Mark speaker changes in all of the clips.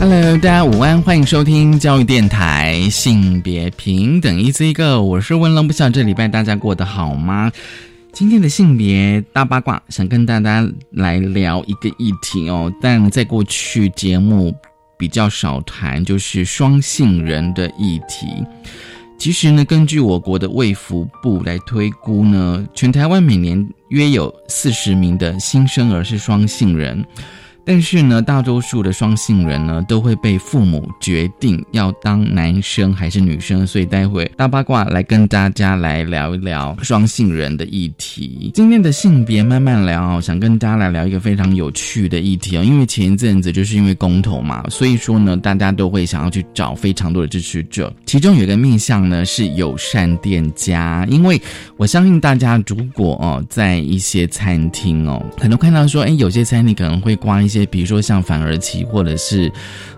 Speaker 1: Hello，大家午安，欢迎收听教育电台性别平等 Easy Go，我是温龙，不晓得这礼拜大家过得好吗？今天的性别大八卦，想跟大家来聊一个议题哦，但在过去节目比较少谈，就是双性人的议题。其实呢，根据我国的卫福部来推估呢，全台湾每年约有四十名的新生儿是双性人。但是呢，大多数的双性人呢，都会被父母决定要当男生还是女生，所以待会大八卦来跟大家来聊一聊双性人的议题。今天的性别慢慢聊，想跟大家来聊一个非常有趣的议题啊，因为前一阵子就是因为公投嘛，所以说呢，大家都会想要去找非常多的支持者，其中有一个面向呢是友善店家，因为我相信大家如果哦在一些餐厅哦，可能看到说，哎，有些餐厅可能会挂一些。比如说像反而旗或者是，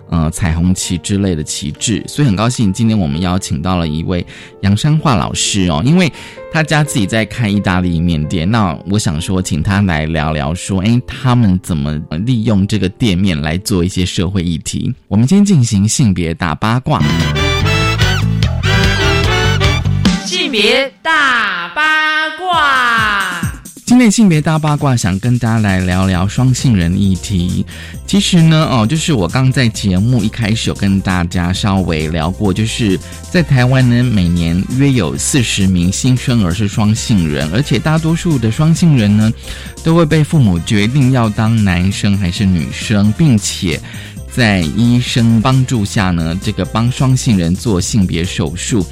Speaker 1: 呃彩虹旗之类的旗帜，所以很高兴今天我们邀请到了一位杨山话老师哦，因为他家自己在开意大利面店，那我想说请他来聊聊说，哎，他们怎么利用这个店面来做一些社会议题？我们先进行性别大八卦，
Speaker 2: 性别大。
Speaker 1: 今天性别大八卦，想跟大家来聊聊双性人议题。其实呢，哦，就是我刚在节目一开始有跟大家稍微聊过，就是在台湾呢，每年约有四十名新生儿是双性人，而且大多数的双性人呢，都会被父母决定要当男生还是女生，并且在医生帮助下呢，这个帮双性人做性别手术，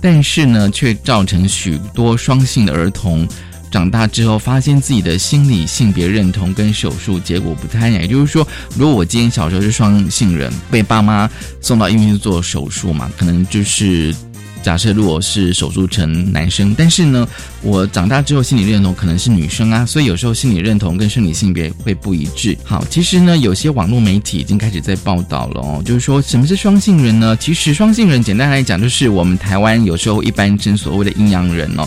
Speaker 1: 但是呢，却造成许多双性的儿童。长大之后，发现自己的心理性别认同跟手术结果不太一样。也就是说，如果我今天小时候是双性人，被爸妈送到医院去做手术嘛，可能就是假设如果是手术成男生，但是呢，我长大之后心理认同可能是女生啊，所以有时候心理认同跟生理性别会不一致。好，其实呢，有些网络媒体已经开始在报道了哦，就是说什么是双性人呢？其实双性人简单来讲，就是我们台湾有时候一般称所谓的阴阳人哦。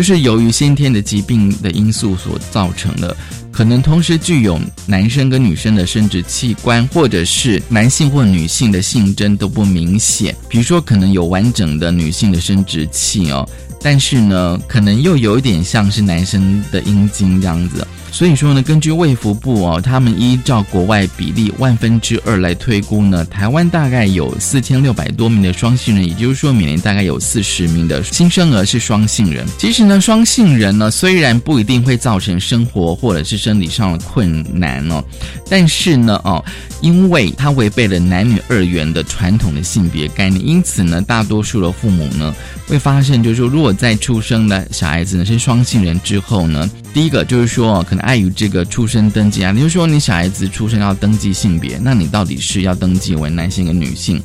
Speaker 1: 就是由于先天的疾病的因素所造成的，可能同时具有男生跟女生的生殖器官，或者是男性或女性的性征都不明显。比如说，可能有完整的女性的生殖器哦，但是呢，可能又有一点像是男生的阴茎这样子。所以说呢，根据卫福部哦，他们依照国外比例万分之二来推估呢，台湾大概有四千六百多名的双性人，也就是说每年大概有四十名的新生儿是双性人。其实呢，双性人呢虽然不一定会造成生活或者是生理上的困难哦，但是呢哦，因为它违背了男女二元的传统的性别概念，因此呢，大多数的父母呢会发现，就是说如果在出生的小孩子呢是双性人之后呢，第一个就是说可能。碍于这个出生登记啊，你就说你小孩子出生要登记性别，那你到底是要登记为男性跟女性？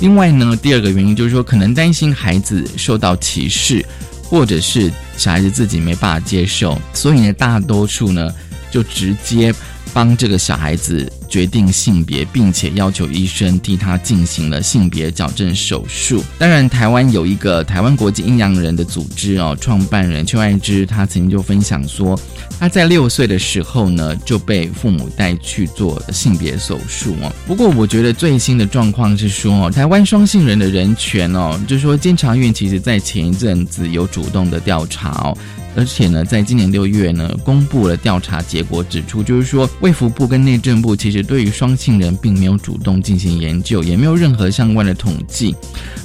Speaker 1: 另外呢，第二个原因就是说，可能担心孩子受到歧视，或者是小孩子自己没办法接受，所以呢，大多数呢就直接帮这个小孩子。决定性别，并且要求医生替他进行了性别矫正手术。当然，台湾有一个台湾国际阴阳人的组织哦，创办人邱爱芝，他曾经就分享说，他在六岁的时候呢就被父母带去做性别手术哦。不过，我觉得最新的状况是说，台湾双性人的人权哦，就是说监察院其实在前一阵子有主动的调查哦。而且呢，在今年六月呢，公布了调查结果，指出就是说，卫福部跟内政部其实对于双性人并没有主动进行研究，也没有任何相关的统计。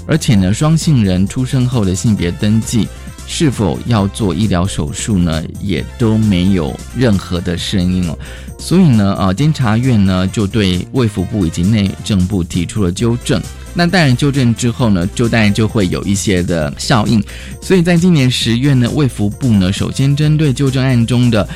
Speaker 1: 而且呢，双性人出生后的性别登记是否要做医疗手术呢，也都没有任何的声音哦。所以呢，啊，监察院呢就对卫福部以及内政部提出了纠正。那当然，纠正之后呢，就当然就会有一些的效应。所以在今年十月呢，卫福部呢，首先针对纠正案中的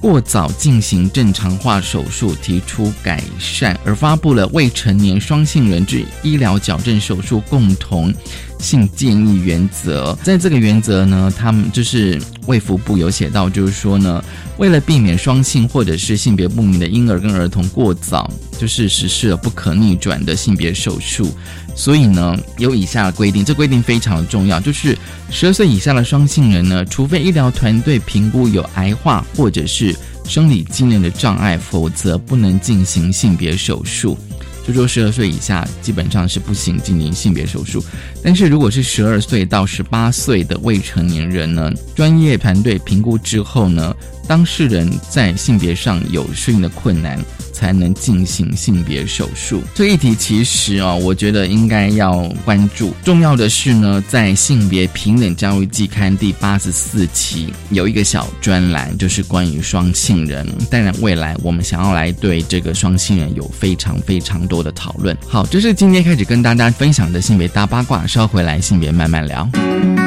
Speaker 1: 过早进行正常化手术提出改善，而发布了未成年双性人之医疗矫正手术共同性建议原则。在这个原则呢，他们就是卫福部有写到，就是说呢，为了避免双性或者是性别不明的婴儿跟儿童过早，就是实施了不可逆转的性别手术。所以呢，有以下的规定，这规定非常重要，就是十二岁以下的双性人呢，除非医疗团队评估有癌化或者是生理机能的障碍，否则不能进行性别手术。就说十二岁以下基本上是不行进行性别手术，但是如果是十二岁到十八岁的未成年人呢，专业团队评估之后呢，当事人在性别上有适应的困难。才能进行性别手术。这一题其实啊，我觉得应该要关注。重要的是呢，在性别平等教育季刊第八十四期有一个小专栏，就是关于双性人。当然，未来我们想要来对这个双性人有非常非常多的讨论。好，这是今天开始跟大家分享的性别大八卦。稍回来，性别慢慢聊。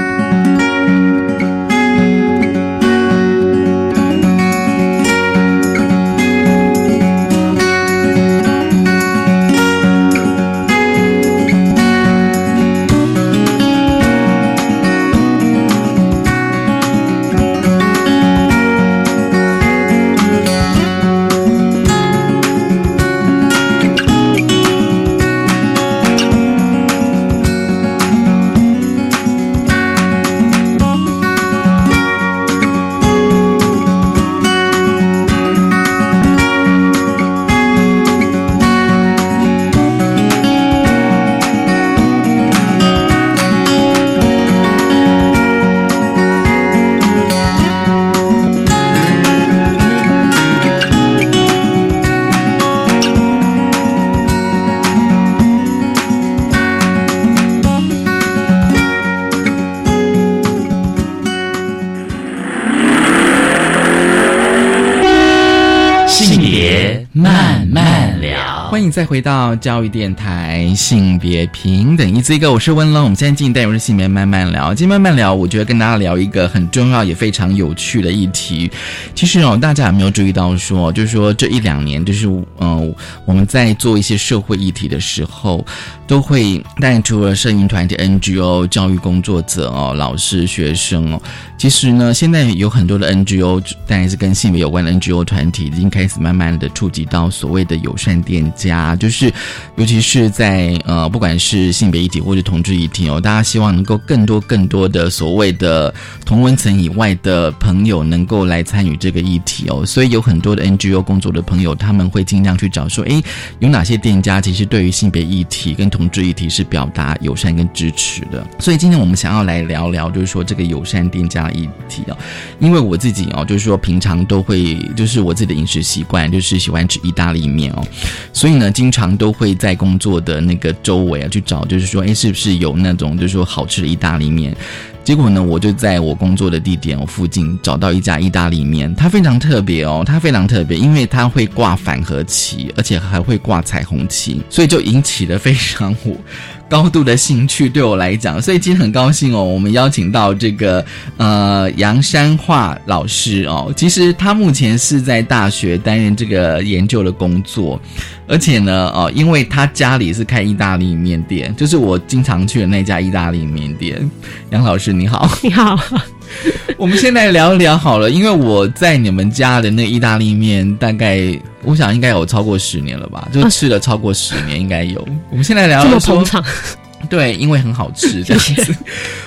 Speaker 1: 欢迎再回到教育电台，性别平等，一字一个，我是温龙。我们现在进单元是性别慢慢聊，今天慢慢聊，我觉得跟大家聊一个很重要也非常有趣的议题。其实哦，大家有没有注意到说，就是说这一两年，就是嗯，我们在做一些社会议题的时候，都会，带出了摄影团体、NGO、教育工作者哦、老师、学生哦，其实呢，现在有很多的 NGO，当然是跟性别有关的 NGO 团体，已经开始慢慢的触及到所谓的友善电。就是，尤其是在呃，不管是性别议题或者同志议题哦，大家希望能够更多更多的所谓的同温层以外的朋友能够来参与这个议题哦，所以有很多的 NGO 工作的朋友，他们会尽量去找说，哎，有哪些店家其实对于性别议题跟同志议题是表达友善跟支持的。所以今天我们想要来聊聊，就是说这个友善店家议题哦，因为我自己哦，就是说平常都会，就是我自己的饮食习惯就是喜欢吃意大利面哦，所以。呢，经常都会在工作的那个周围啊去找，就是说，哎，是不是有那种就是说好吃的意大利面？结果呢，我就在我工作的地点附近找到一家意大利面，它非常特别哦，它非常特别，因为它会挂反和旗，而且还会挂彩虹旗，所以就引起了非常。高度的兴趣对我来讲，所以今天很高兴哦。我们邀请到这个呃杨山化老师哦，其实他目前是在大学担任这个研究的工作，而且呢哦，因为他家里是开意大利面店，就是我经常去的那家意大利面店。杨老师你好，
Speaker 3: 你好。
Speaker 1: 我们现在聊一聊好了，因为我在你们家的那意大利面，大概我想应该有超过十年了吧，就吃了超过十年，应该有。我们现在聊
Speaker 3: 这么捧场。
Speaker 1: 对，因为很好吃 这样子。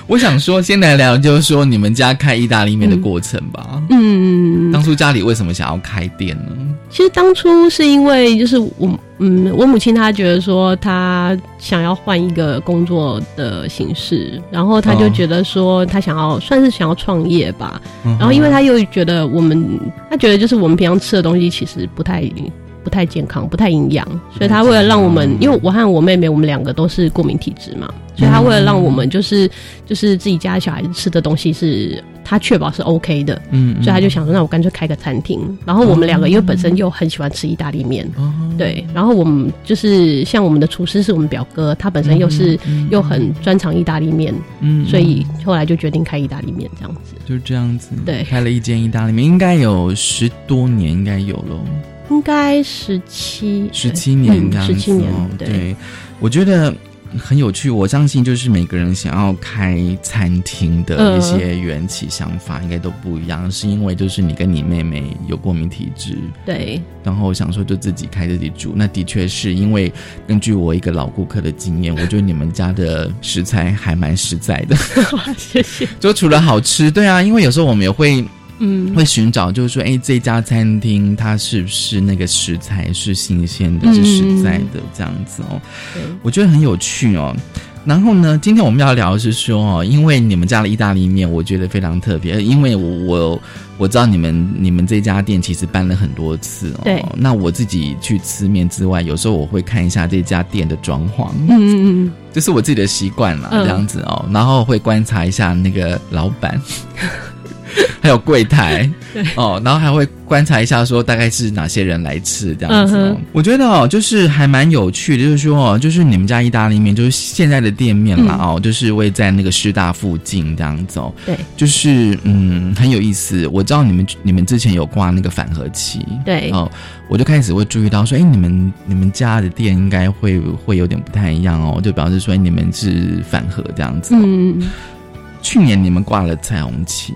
Speaker 1: 我想说，先来聊，就是说你们家开意大利面的过程吧。嗯，当初家里为什么想要开店呢？
Speaker 3: 其实当初是因为，就是我，嗯，我母亲她觉得说，她想要换一个工作的形式，然后她就觉得说，她想要算是想要创业吧。然后，因为她又觉得我们，她觉得就是我们平常吃的东西其实不太。不太健康，不太营养，所以他为了让我们，因为我和我妹妹，我们两个都是过敏体质嘛，所以他为了让我们就是就是自己家小孩子吃的东西是他确保是 OK 的，嗯，所以他就想说，那我干脆开个餐厅。然后我们两个因为本身又很喜欢吃意大利面，对，然后我们就是像我们的厨师是我们表哥，他本身又是又很专长意大利面，嗯，所以后来就决定开意大利面这样子，
Speaker 1: 就这样子，
Speaker 3: 对，
Speaker 1: 开了一间意大利面，应该有十多年，应该有了。
Speaker 3: 应该十七
Speaker 1: 十七年这样子，
Speaker 3: 十七年。
Speaker 1: 对，我觉得很有趣。我相信，就是每个人想要开餐厅的一些缘起想法，应该都不一样。是因为就是你跟你妹妹有过敏体质，
Speaker 3: 对，
Speaker 1: 然后想说就自己开自己煮。那的确是因为根据我一个老顾客的经验，我觉得你们家的食材还蛮实在的。
Speaker 3: 谢谢。
Speaker 1: 就除了好吃，对啊，因为有时候我们也会。
Speaker 3: 嗯，
Speaker 1: 会寻找，就是说，哎，这家餐厅它是不是那个食材是新鲜的、是实在的这样子哦？我觉得很有趣哦。然后呢，今天我们要聊的是说哦，因为你们家的意大利面，我觉得非常特别，因为我我我知道你们你们这家店其实搬了很多次哦。
Speaker 3: 对。
Speaker 1: 那我自己去吃面之外，有时候我会看一下这家店的装潢，
Speaker 3: 嗯嗯嗯，
Speaker 1: 这是我自己的习惯了，这样子哦。然后会观察一下那个老板。还有柜台，哦，然后还会观察一下，说大概是哪些人来吃这样子。我觉得哦，就是还蛮有趣的，就是说哦，就是你们家意大利面，就是现在的店面嘛，哦，就是位在那个师大附近这样子。
Speaker 3: 对，
Speaker 1: 就是嗯，很有意思。我知道你们你们之前有挂那个反核期，
Speaker 3: 对
Speaker 1: 哦，我就开始会注意到说，哎，你们你们家的店应该会会有点不太一样哦，就表示说你们是反核这样子。
Speaker 3: 嗯，
Speaker 1: 去年你们挂了彩虹旗。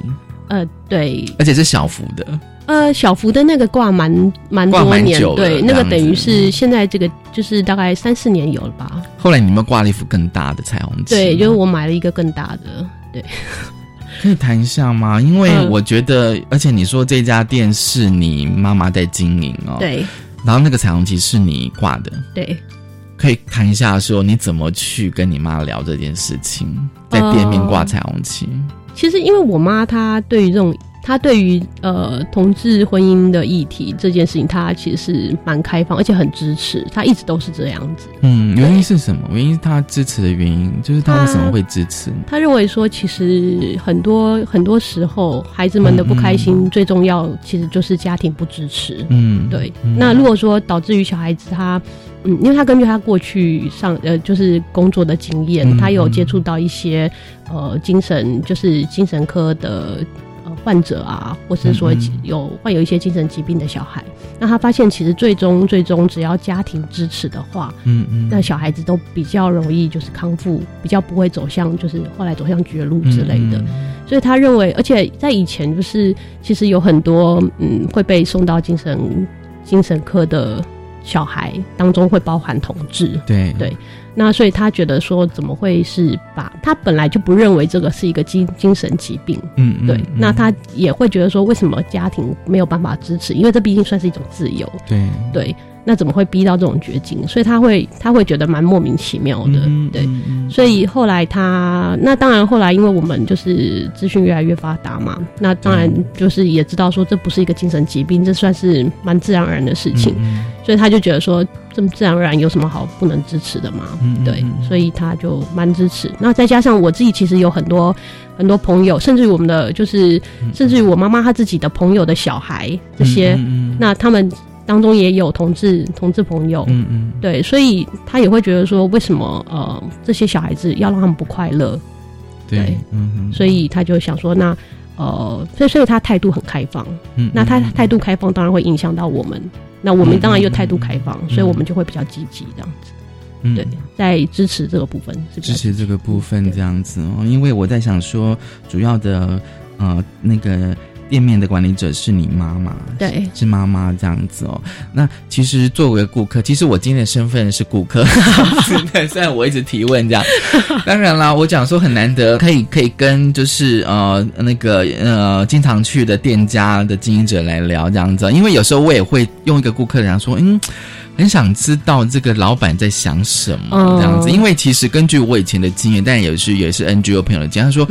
Speaker 3: 呃，对，
Speaker 1: 而且是小幅的。
Speaker 3: 呃，小幅的那个挂蛮蛮多年，对，那个等于是现在这个就是大概三四年有了吧。
Speaker 1: 后来你们挂了一幅更大的彩虹旗，
Speaker 3: 对，就是我买了一个更大的，对。
Speaker 1: 可以谈一下吗？因为我觉得，而且你说这家店是你妈妈在经营哦，
Speaker 3: 对。
Speaker 1: 然后那个彩虹旗是你挂的，
Speaker 3: 对。
Speaker 1: 可以谈一下说你怎么去跟你妈聊这件事情，在店面挂彩虹旗。
Speaker 3: 其实，因为我妈她对于这种，她对于呃同志婚姻的议题这件事情，他其实是蛮开放，而且很支持。他一直都是这样子。
Speaker 1: 嗯，原因是什么？原因是他支持的原因就是他为什么会支持？
Speaker 3: 他认为说，其实很多很多时候，孩子们的不开心，最重要其实就是家庭不支持。
Speaker 1: 嗯，
Speaker 3: 对。那如果说导致于小孩子他。嗯，因为他根据他过去上呃，就是工作的经验，他有接触到一些呃精神，就是精神科的呃患者啊，或是说有患有一些精神疾病的小孩。那他发现，其实最终最终只要家庭支持的话，
Speaker 1: 嗯嗯，
Speaker 3: 那小孩子都比较容易就是康复，比较不会走向就是后来走向绝路之类的。所以他认为，而且在以前就是其实有很多嗯会被送到精神精神科的。小孩当中会包含同志，
Speaker 1: 对
Speaker 3: 对，那所以他觉得说怎么会是把他本来就不认为这个是一个精精神疾病，
Speaker 1: 嗯，
Speaker 3: 对，那他也会觉得说为什么家庭没有办法支持，因为这毕竟算是一种自由，
Speaker 1: 对。
Speaker 3: 对。那怎么会逼到这种绝境？所以他会他会觉得蛮莫名其妙的，对。所以后来他那当然后来因为我们就是资讯越来越发达嘛，那当然就是也知道说这不是一个精神疾病，这算是蛮自然而然的事情。所以他就觉得说这么自然而然有什么好不能支持的嘛？对，所以他就蛮支持。那再加上我自己其实有很多很多朋友，甚至于我们的就是甚至于我妈妈她自己的朋友的小孩这些，那他们。当中也有同志同志朋友，
Speaker 1: 嗯嗯，
Speaker 3: 对，所以他也会觉得说，为什么呃这些小孩子要让他们不快乐？
Speaker 1: 对，嗯
Speaker 3: 所以他就想说，那呃，所以所以他态度很开放，
Speaker 1: 嗯，
Speaker 3: 那他态度开放当然会影响到我们，那我们当然又态度开放，所以我们就会比较积极这样子，
Speaker 1: 嗯，
Speaker 3: 对，在支持这个部分，
Speaker 1: 支持这个部分这样子哦，因为我在想说，主要的呃那个。店面的管理者是你妈妈，
Speaker 3: 对，
Speaker 1: 是妈妈这样子哦。那其实作为顾客，其实我今天的身份是顾客，虽然我一直提问这样。当然啦，我讲说很难得，可以可以跟就是呃那个呃经常去的店家的经营者来聊这样子，因为有时候我也会用一个顾客讲说，嗯，很想知道这个老板在想什么这样子，因为其实根据我以前的经验，但也是也是 NGO 朋友的经验，他说。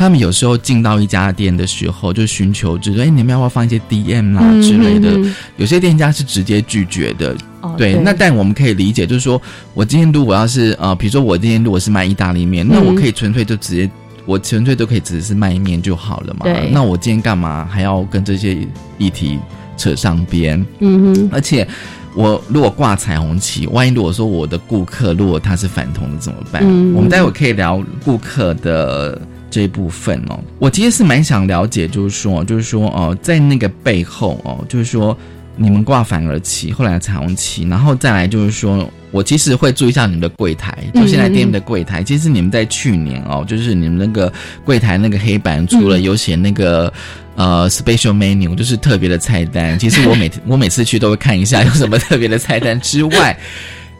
Speaker 1: 他们有时候进到一家店的时候，就寻求，就说：“哎，你们要不要放一些 DM 啦之类的？”有些店家是直接拒绝的。对，那但我们可以理解，就是说我今天如果要是呃，比如说我今天如果是卖意大利面，那我可以纯粹就直接，我纯粹都可以只是卖面就好了嘛。那我今天干嘛还要跟这些议题扯上边？
Speaker 3: 嗯哼。
Speaker 1: 而且我如果挂彩虹旗，万一如果说我的顾客如果他是反同的怎么办？我们待会可以聊顾客的。这一部分哦，我其实是蛮想了解，就是说，就是说，哦，在那个背后哦，就是说，你们挂反而旗，后来彩虹旗，然后再来就是说，我其实会注意一下你们的柜台，就现在店的柜台。其实你们在去年哦，就是你们那个柜台那个黑板，除了有写那个呃 special menu，就是特别的菜单。其实我每 我每次去都会看一下有什么特别的菜单之外。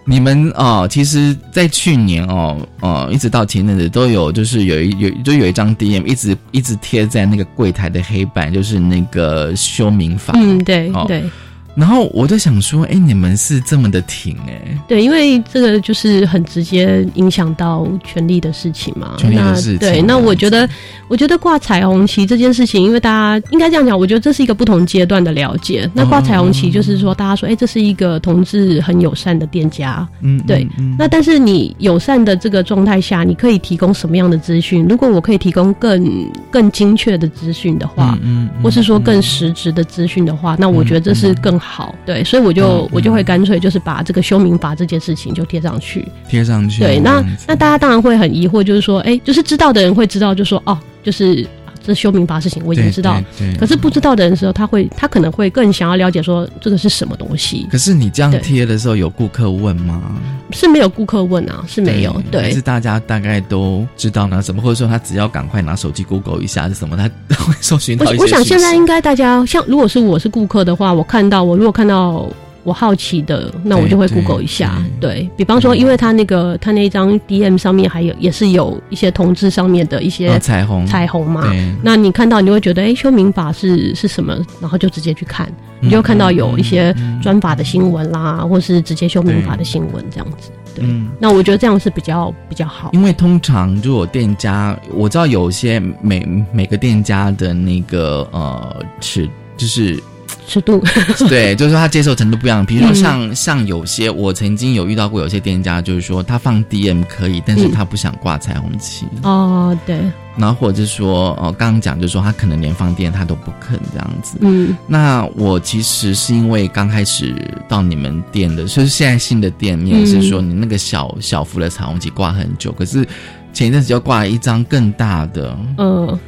Speaker 1: 你们哦，其实，在去年哦，哦，一直到前阵子都有，就是有一有就有一张 DM 一直一直贴在那个柜台的黑板，就是那个修民法。
Speaker 3: 嗯，对对。
Speaker 1: 然后我就想说，哎，你们是这么的挺哎？
Speaker 3: 对，因为这个就是很直接影响到权力的事情嘛。
Speaker 1: 权力的事情。
Speaker 3: 对，那我觉得，我觉得挂彩虹旗这件事情，因为大家应该这样讲，我觉得这是一个不同阶段的了解。那挂彩虹旗就是说，大家说，哎，这是一个同志很友善的店家。嗯，对。那但是你友善的这个状态下，你可以提供什么样的资讯？如果我可以提供更更精确的资讯的话，嗯，或是说更实质的资讯的话，那我觉得这是更。好，对，所以我就我就会干脆就是把这个修民法这件事情就贴上去，
Speaker 1: 贴上去。
Speaker 3: 对，那那大家当然会很疑惑，就是说，哎，就是知道的人会知道，就说哦，就是。这修民法事情我已经知道，可是不知道的人时候，他会他可能会更想要了解说这个是什么东西。
Speaker 1: 可是你这样贴的时候，有顾客问吗？
Speaker 3: 是没有顾客问啊，是没有。对，
Speaker 1: 是大家大概都知道呢？什么？或者说他只要赶快拿手机 Google 一下是什么，他 会搜寻到。
Speaker 3: 我我想现在应该大家像如果是我是顾客的话，我看到我如果看到。我好奇的，那我就会 Google 一下。对比方说，因为他那个他那张 DM 上面还有也是有一些同志上面的一些
Speaker 1: 彩虹
Speaker 3: 彩虹嘛。那你看到你会觉得，哎，修民法是是什么？然后就直接去看，你就看到有一些专法的新闻啦，或是直接修民法的新闻这样子。对，那我觉得这样是比较比较好。
Speaker 1: 因为通常如果店家，我知道有些每每个店家的那个呃尺就是。
Speaker 3: 尺度
Speaker 1: 对，就是说他接受程度不一样。比如说像像有些我曾经有遇到过，有些店家就是说他放 DM 可以，但是他不想挂彩虹旗。
Speaker 3: 哦，对。
Speaker 1: 然后或者是说，哦，刚刚讲就是说他可能连放电他都不肯这样子。嗯。那我其实是因为刚开始到你们店的，就是现在新的店面是说你那个小小幅的彩虹旗挂很久，可是前一阵子就挂了一张更大的。嗯。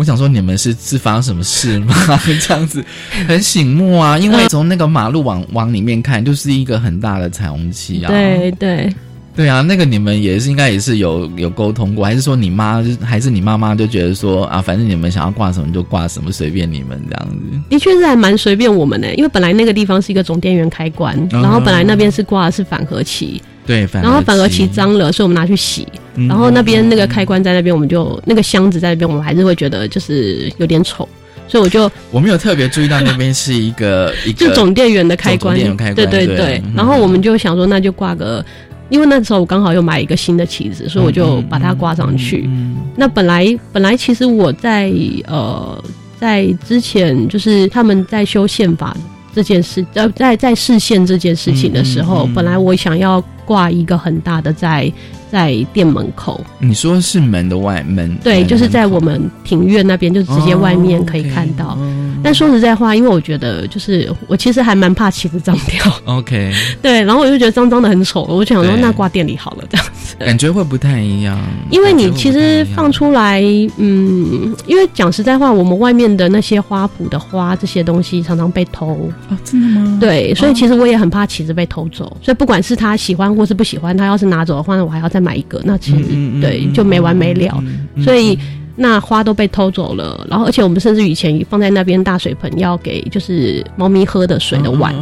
Speaker 1: 我想说，你们是是发生什么事吗？这样子很醒目啊，因为从那个马路往往里面看，就是一个很大的彩虹旗啊。
Speaker 3: 对对
Speaker 1: 对啊，那个你们也是应该也是有有沟通过，还是说你妈还是你妈妈就觉得说啊，反正你们想要挂什么就挂什么，随便你们这样子。
Speaker 3: 的确是还蛮随便我们的，因为本来那个地方是一个总电源开关，然后本来那边是挂的是反核旗。
Speaker 1: 对，
Speaker 3: 然后反而其脏了，所以我们拿去洗。然后那边那个开关在那边，我们就那个箱子在那边，我们还是会觉得就是有点丑，所以我就
Speaker 1: 我没有特别注意到那边是一个一个
Speaker 3: 就总电源的开关，
Speaker 1: 对
Speaker 3: 对对。然后我们就想说，那就挂个，因为那时候我刚好又买一个新的旗子，所以我就把它挂上去。那本来本来其实我在呃在之前就是他们在修宪法这件事，呃在在视线这件事情的时候，本来我想要。挂一个很大的在在店门口，
Speaker 1: 你说是门的外门？
Speaker 3: 对，就是在我们庭院那边，就直接外面可以看到。但说实在话，因为我觉得，就是我其实还蛮怕旗子脏掉。
Speaker 1: OK，
Speaker 3: 对，然后我就觉得脏脏的很丑，我就想说那挂店里好了，这样子
Speaker 1: 感觉会不太一样。
Speaker 3: 因为你其实放出来，嗯，因为讲实在话，我们外面的那些花圃的花这些东西常常被偷
Speaker 1: 啊，真的吗？
Speaker 3: 对，所以其实我也很怕旗子被偷走，所以不管是他喜欢或是不喜欢，他要是拿走的话，那我还要再买一个，那其实对就没完没了，所以。那花都被偷走了，然后而且我们甚至以前放在那边大水盆要给就是猫咪喝的水的碗，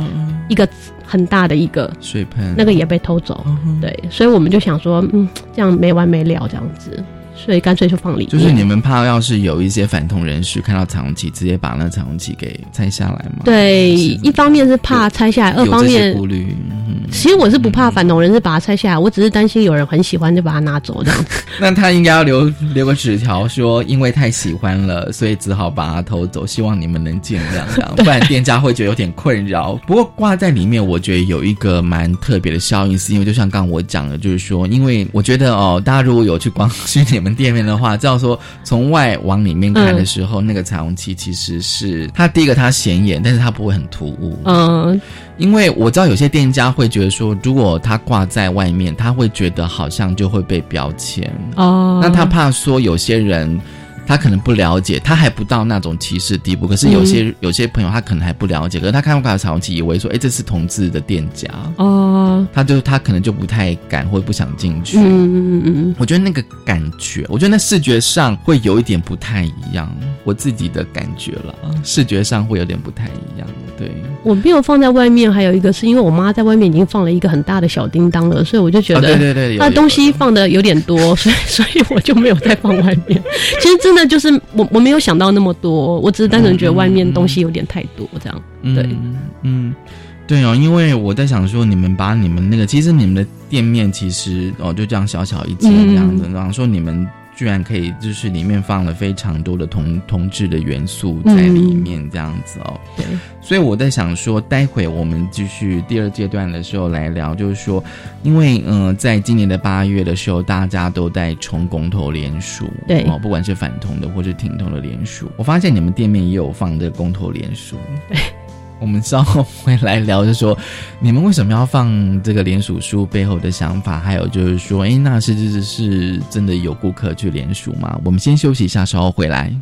Speaker 3: 一个很大的一个
Speaker 1: 水盆，
Speaker 3: 那个也被偷走。对，所以我们就想说，嗯，这样没完没了这样子。所以干脆就放里。
Speaker 1: 就是你们怕要是有一些反同人士看到彩虹旗，直接把那彩虹旗给拆下来吗？
Speaker 3: 对，一方面是怕拆下来，二方面
Speaker 1: 顾虑。
Speaker 3: 其实我是不怕反同人士把它拆下来，我只是担心有人很喜欢就把它拿走这样子。
Speaker 1: 那他应该要留留个纸条，说因为太喜欢了，所以只好把它偷走，希望你们能见谅，这样不然店家会觉得有点困扰。不过挂在里面，我觉得有一个蛮特别的效应，是因为就像刚刚我讲的，就是说，因为我觉得哦，大家如果有去逛 去你们。店面的话，知道说从外往里面看的时候，那个彩虹旗其实是它第一个它显眼，但是它不会很突兀。嗯，因为我知道有些店家会觉得说，如果它挂在外面，他会觉得好像就会被标签。哦，那他怕说有些人他可能不了解，他还不到那种歧视地步。可是有些、
Speaker 3: 嗯
Speaker 1: 有些朋友他可能还不了解，可是他看到彩虹旗以为说，哎，这是同志的店家，
Speaker 3: 哦，
Speaker 1: 他就他可能就不太敢或者不想进去。
Speaker 3: 嗯嗯嗯嗯，
Speaker 1: 我觉得那个感觉，我觉得那视觉上会有一点不太一样，我自己的感觉了，视觉上会有点不太一样。对，
Speaker 3: 我没有放在外面，还有一个是因为我妈在外面已经放了一个很大的小叮当了，所以我就觉
Speaker 1: 哦，
Speaker 3: 得
Speaker 1: 对对对，有
Speaker 3: 那东西放的有点多，所以 所以我就没有再放外面。其实真的就是我我没有想到那么多，我只是单纯觉得外面东西有点太多这样。对
Speaker 1: 嗯嗯，对哦，因为我在想说，你们把你们那个，其实你们的店面其实哦就这样小小一间这样子，然后说你们居然可以就是里面放了非常多的同同志的元素在里面这样子哦。
Speaker 3: 对，
Speaker 1: 所以我在想说，待会我们继续第二阶段的时候来聊，就是说，因为嗯、呃在今年的八月的时候，大家都在冲公投联署，
Speaker 3: 对
Speaker 1: 哦，不管是反同的或是挺同的联署，我发现你们店面也有放这个公投联署。我们稍后会来聊，就说你们为什么要放这个联署书背后的想法，还有就是说，诶，那是是是真的有顾客去联署吗？我们先休息一下，稍后回来。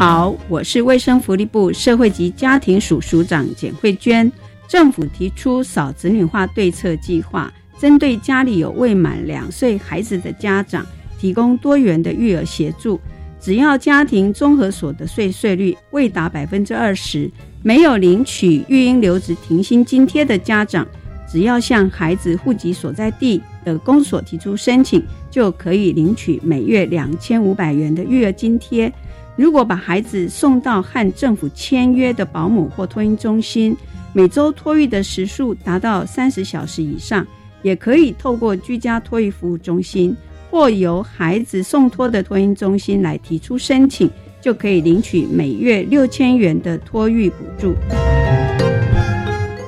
Speaker 4: 好，我是卫生福利部社会及家庭署署长简慧娟。政府提出少子女化对策计划，针对家里有未满两岁孩子的家长，提供多元的育儿协助。只要家庭综合所得税税率未达百分之二十，没有领取育婴留职停薪津贴的家长，只要向孩子户籍所在地的公所提出申请，就可以领取每月两千五百元的育儿津贴。如果把孩子送到和政府签约的保姆或托婴中心，每周托育的时数达到三十小时以上，也可以透过居家托育服务中心或由孩子送托的托婴中心来提出申请，就可以领取每月六千元的托育补助。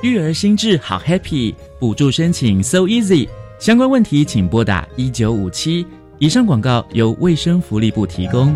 Speaker 5: 育儿心智好 happy，补助申请 so easy。相关问题请拨打一九五七。以上广告由卫生福利部提供。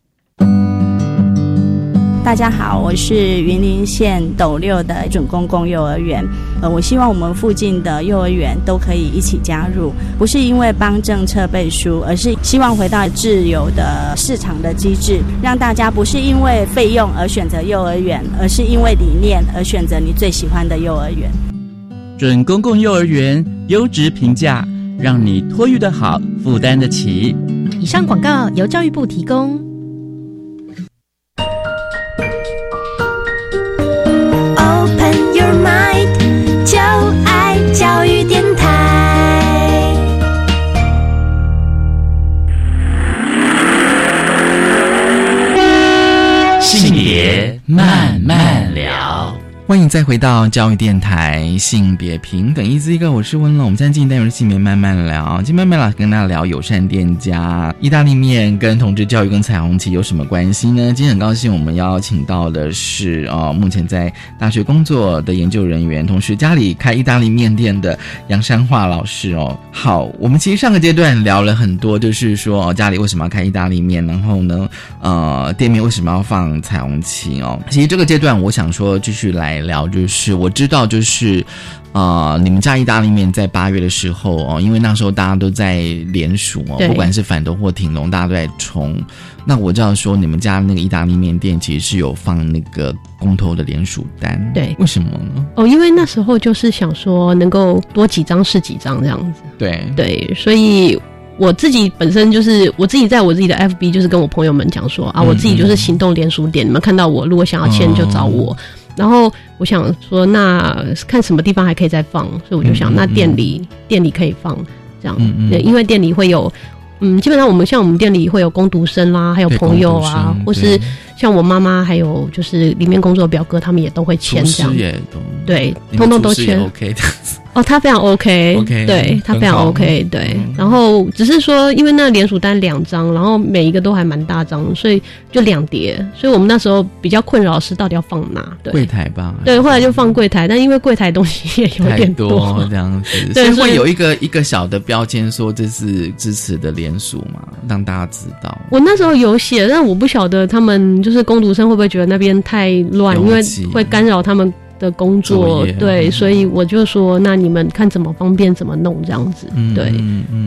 Speaker 6: 大家好，我是云林县斗六的准公共幼儿园。呃，我希望我们附近的幼儿园都可以一起加入，不是因为帮政策背书，而是希望回到自由的市场的机制，让大家不是因为费用而选择幼儿园，而是因为理念而选择你最喜欢的幼儿园。
Speaker 5: 准公共幼儿园优质评价，让你托育的好，负担得起。
Speaker 7: 以上广告由教育部提供。
Speaker 1: 欢迎再回到教育电台，性别平等，一字一个，我是温乐。我们现在进单元是性别慢慢聊，今天慢慢聊跟大家聊友善店家，意大利面跟同志教育跟彩虹旗有什么关系呢？今天很高兴我们邀请到的是哦，目前在大学工作的研究人员，同时家里开意大利面店的杨山化老师哦。好，我们其实上个阶段聊了很多，就是说哦，家里为什么要开意大利面，然后呢，呃，店面为什么要放彩虹旗哦？其实这个阶段我想说继续来。聊就是我知道就是，呃，你们家意大利面在八月的时候哦，因为那时候大家都在联署哦，不管是反动或挺龙，大家都在冲。那我知道说你们家那个意大利面店其实是有放那个公投的联署单，
Speaker 3: 对，
Speaker 1: 为什么呢？
Speaker 3: 哦，因为那时候就是想说能够多几张是几张这样子，
Speaker 1: 对
Speaker 3: 对，所以我自己本身就是我自己在我自己的 FB 就是跟我朋友们讲说啊，我自己就是行动联署点，你们看到我如果想要签就找我。然后我想说，那看什么地方还可以再放，所以我就想，那店里店里可以放这样，因为店里会有，嗯，基本上我们像我们店里会有工读生啦，还有朋友啊，或是像我妈妈，还有就是里面工作表哥，他们也都会签这样，对，通通都签
Speaker 1: ，OK 的。
Speaker 3: 哦，他非常 OK，对他非常 OK，对。然后只是说，因为那联署单两张，然后每一个都还蛮大张，所以就两叠。所以我们那时候比较困扰是到底要放哪？对，
Speaker 1: 柜台吧。
Speaker 3: 对，后来就放柜台，但因为柜台东西也有点
Speaker 1: 多，这样子，所以会有一个一个小的标签说这是支持的联署嘛，让大家知道。
Speaker 3: 我那时候有写，但我不晓得他们就是工读生会不会觉得那边太乱，因为会干扰他们。的工作对，所以我就说，那你们看怎么方便怎么弄这样子，对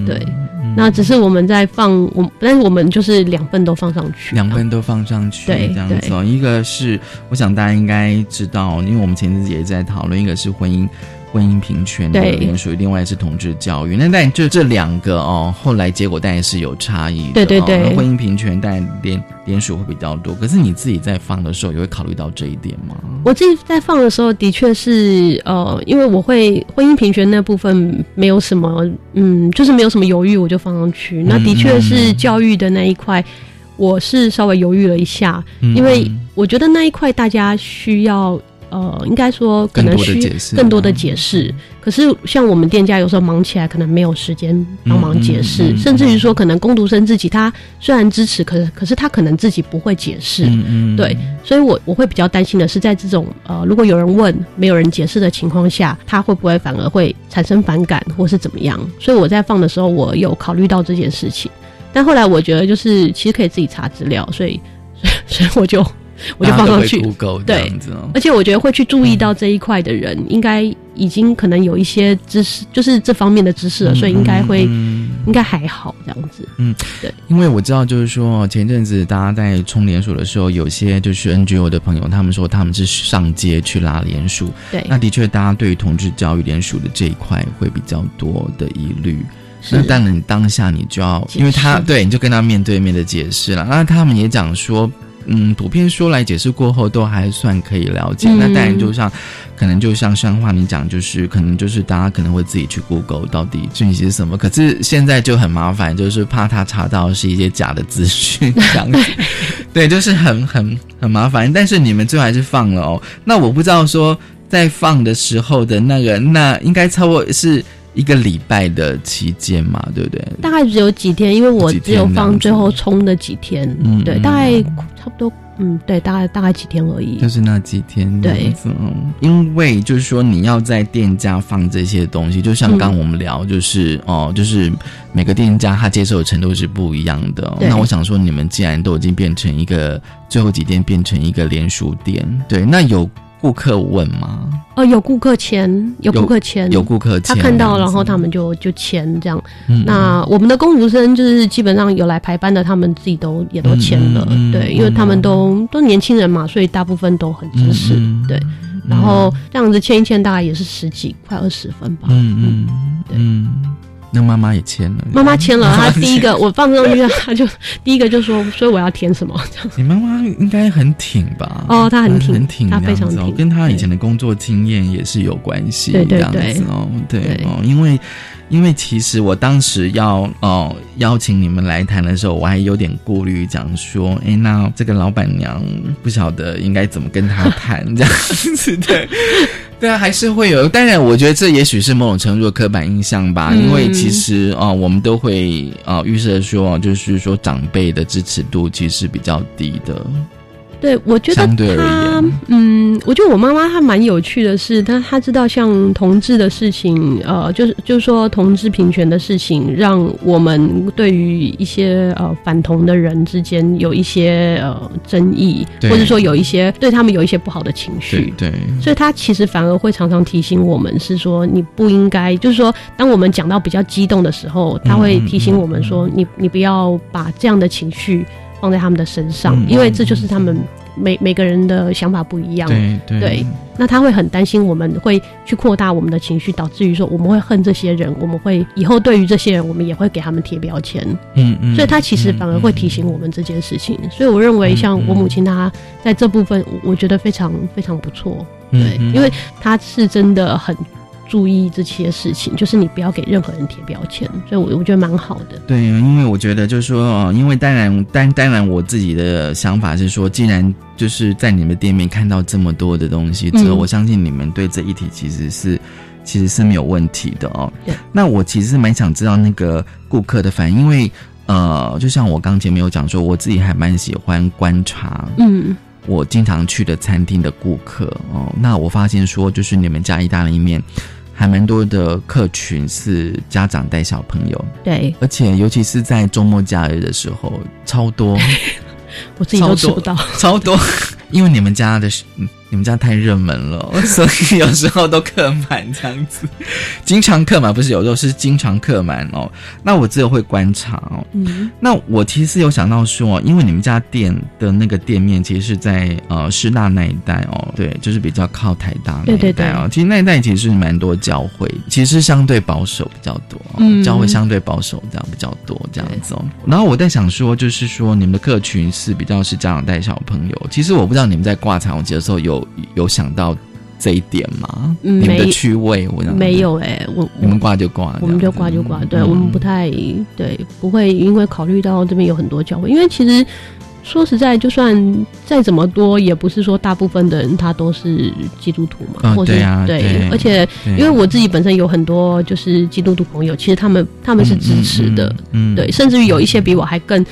Speaker 3: 对。那只是我们在放我，但是我们就是两份都放上去，
Speaker 1: 两份都放上去，
Speaker 3: 对，
Speaker 1: 这样子哦。一个是我想大家应该知道，因为我们前阵子也在讨论，一个是婚姻。婚姻平权的联署，另外是同志教育。那但就这两个哦，后来结果当然是有差异的。
Speaker 3: 对对对，
Speaker 1: 婚姻平权但联联署会比较多。可是你自己在放的时候，也会考虑到这一点吗？
Speaker 3: 我自己在放的时候，的确是呃，因为我会婚姻平权那部分没有什么，嗯，就是没有什么犹豫，我就放上去。那的确是教育的那一块，我是稍微犹豫了一下，因为我觉得那一块大家需要。呃，应该说可能需更多的解释，可是像我们店家有时候忙起来，可能没有时间帮忙解释，
Speaker 1: 嗯嗯嗯
Speaker 3: 甚至于说可能工读生自己他虽然支持，可是可是他可能自己不会解释。
Speaker 1: 嗯嗯，
Speaker 3: 对，所以我我会比较担心的是，在这种呃，如果有人问没有人解释的情况下，他会不会反而会产生反感，或是怎么样？所以我在放的时候，我有考虑到这件事情。但后来我觉得，就是其实可以自己查资料，所以 所以我就我就放上去。
Speaker 1: Google 这
Speaker 3: 对
Speaker 1: 样子哦。
Speaker 3: 而且我觉得会去注意到这一块的人，应该已经可能有一些知识，就是这方面的知识了，所以应该会、
Speaker 1: 嗯
Speaker 3: 应该还好这样子。
Speaker 1: 嗯，
Speaker 3: 对，
Speaker 1: 因为我知道，就是说前一阵子大家在冲联署的时候，有些就是 NGO 的朋友，他们说他们是上街去拉联署。
Speaker 3: 对，
Speaker 1: 那的确，大家对于同志教育联署的这一块会比较多的疑虑。
Speaker 3: 是
Speaker 1: 那当然，你当下你就要，因为他对你就跟他面对面的解释了。那他们也讲说，嗯，普遍说来解释过后都还算可以了解。
Speaker 3: 嗯
Speaker 1: 那当然，就像可能就像像话你讲，就是可能就是大家可能会自己去 Google 到底讯息是什么。可是现在就很麻烦，就是怕他查到是一些假的资讯这样子。对，就是很很很麻烦。但是你们最后还是放了哦。那我不知道说在放的时候的那个，那应该超过是。一个礼拜的期间嘛，对不对？
Speaker 3: 大概只有几天，因为我只有放最后冲的几天，对大概差不多，嗯，对，大概大概几天而已。
Speaker 1: 就是那几天这
Speaker 3: 对。
Speaker 1: 嗯。因为就是说你要在店家放这些东西，就像刚刚我们聊，就是、哦，就是每个店家他接受的程度是不一样的。哦、那我想说，你们既然都已经变成一个最后几天变成一个连锁店，对，那有顾客问吗？
Speaker 3: 哦，有顾客签，有顾客签，
Speaker 1: 有顾客签
Speaker 3: 他看到，然后他们就就签这样。
Speaker 1: 嗯
Speaker 3: 那我们的工读生就是基本上有来排班的，他们自己都也都签了，对，因为他们都都年轻人嘛，所以大部分都很支持，对。然后这样子签一签，大概也是十几，快二十分吧。
Speaker 1: 嗯嗯嗯，那妈妈也签了，
Speaker 3: 妈妈签了，她第一个我放上去，她就第一个就说，所以我要填什么？这样
Speaker 1: 你妈妈应该很挺吧？
Speaker 3: 哦她很挺
Speaker 1: 很挺，
Speaker 3: 她非常挺
Speaker 1: 跟她以前的工作经验也是有关系，
Speaker 3: 对对
Speaker 1: 这样子哦，对哦，因为因为其实我当时要哦邀请你们来谈的时候，我还有点顾虑，讲说，哎，那这个老板娘不晓得应该怎么跟她谈这样子，对。对啊，还是会有。当然，我觉得这也许是某种程度的刻板印象吧，
Speaker 3: 嗯
Speaker 1: 因为其实啊、呃我们都会啊、呃预设说，就是说长辈的支持度其实比较低的。
Speaker 3: 对，我觉得
Speaker 1: 相对而
Speaker 3: 她
Speaker 1: 言，
Speaker 3: 嗯，我觉得我妈妈她蛮有趣的是，她她知道像同志的事情，呃，就是就是说同志平权的事情，让我们对于一些呃反同的人之间有一些呃争议，或者说有一些对他们有一些不好的情绪。
Speaker 1: 对，
Speaker 3: 所以她其实反而会常常提醒我们，是说你不应该，就是说，当我们讲到比较激动的时候，她会提醒我们说，你你不要把这样的情绪放在他们的身上，
Speaker 1: 嗯
Speaker 3: 因为这就是他们每每个人的想法不一样。
Speaker 1: 对对
Speaker 3: 那他会很担心我们会去扩大我们的情绪，导致于说我们会恨这些人，我们会以后对于这些人，我们也会给他们贴标签。
Speaker 1: 嗯嗯，
Speaker 3: 所以他其实反而会提醒我们这件事情。所以我认为，像我母亲她在这部分，我我觉得非常非常不错。对，因为她是真的很注意这些事情，就是你不要给任何人贴标签，所以我我觉得蛮好的。
Speaker 1: 对，因为我觉得就是说，呃，因为当然，当当然，我自己的想法是说，既然就是在你们店面看到这么多的东西之后，
Speaker 3: 嗯
Speaker 1: 我相信你们对这一题其实是其实是没有问题的哦。
Speaker 3: 对，
Speaker 1: 那我其实蛮想知道那个顾客的反应，因为呃，就像我刚前面有讲说，我自己还蛮喜欢观察，
Speaker 3: 嗯，
Speaker 1: 我经常去的餐厅的顾客哦，那我发现说，就是你们家意大利面。还蛮多的客群是家长带小朋友，
Speaker 3: 对，
Speaker 1: 而且尤其是在周末假日的时候，超多，
Speaker 3: 我自己都吃不到，
Speaker 1: 超多，因为你们家的嗯你们家太热门了，所以有时候都客满这样子，经常客满不是有时候是经常客满哦。那我只有会观察哦。
Speaker 3: 嗯，
Speaker 1: 那我其实有想到说，因为你们家店的那个店面其实是在呃师大那一带哦，对，就是比较靠台大那一带哦。
Speaker 3: 对对对
Speaker 1: 其实那一带其实是蛮多教会，其实相对保守比较多、哦，
Speaker 3: 嗯
Speaker 1: 教会相对保守这样比较多这样子哦。然后我在想说，就是说你们的客群是比较是家长带小朋友，其实我不知道你们在挂彩虹节的时候有有想到这一点吗？
Speaker 3: 嗯
Speaker 1: 你们的
Speaker 3: 没
Speaker 1: 区位我想
Speaker 3: 没有哎、我
Speaker 1: 你们挂就挂，
Speaker 3: 我们就挂就挂，对、
Speaker 1: 嗯。
Speaker 3: 我们不太对，不会因为考虑到这边有很多教会，因为其实说实在，就算再怎么多，也不是说大部分的人他都是基督徒嘛，
Speaker 1: 哦
Speaker 3: 或是
Speaker 1: 对啊对
Speaker 3: 而且因为我自己本身有很多就是基督徒朋友，其实他们他们是支持的，
Speaker 1: 嗯，嗯
Speaker 3: 对，甚至于有一些比我还更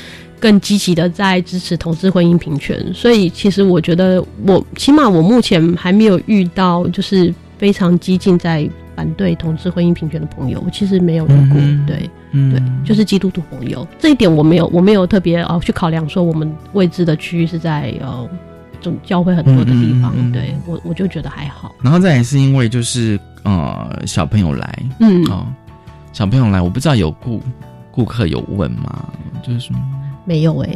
Speaker 3: 更积极的在支持同志婚姻平权，所以其实我觉得我起码我目前还没有遇到就是非常激进在反对同志婚姻平权的朋友，我其实没有遇过，
Speaker 1: 嗯
Speaker 3: 对。
Speaker 1: 嗯
Speaker 3: 对，就是基督徒朋友这一点我没有，我没有特别哦去考量说我们位置的区域是在呃总教会很多的地方，
Speaker 1: 嗯嗯嗯
Speaker 3: 对我我就觉得还好。
Speaker 1: 然后再来是因为就是呃小朋友来，
Speaker 3: 嗯
Speaker 1: 哦，小朋友来，我不知道有顾顾客有问吗？就是说
Speaker 3: 没有哎、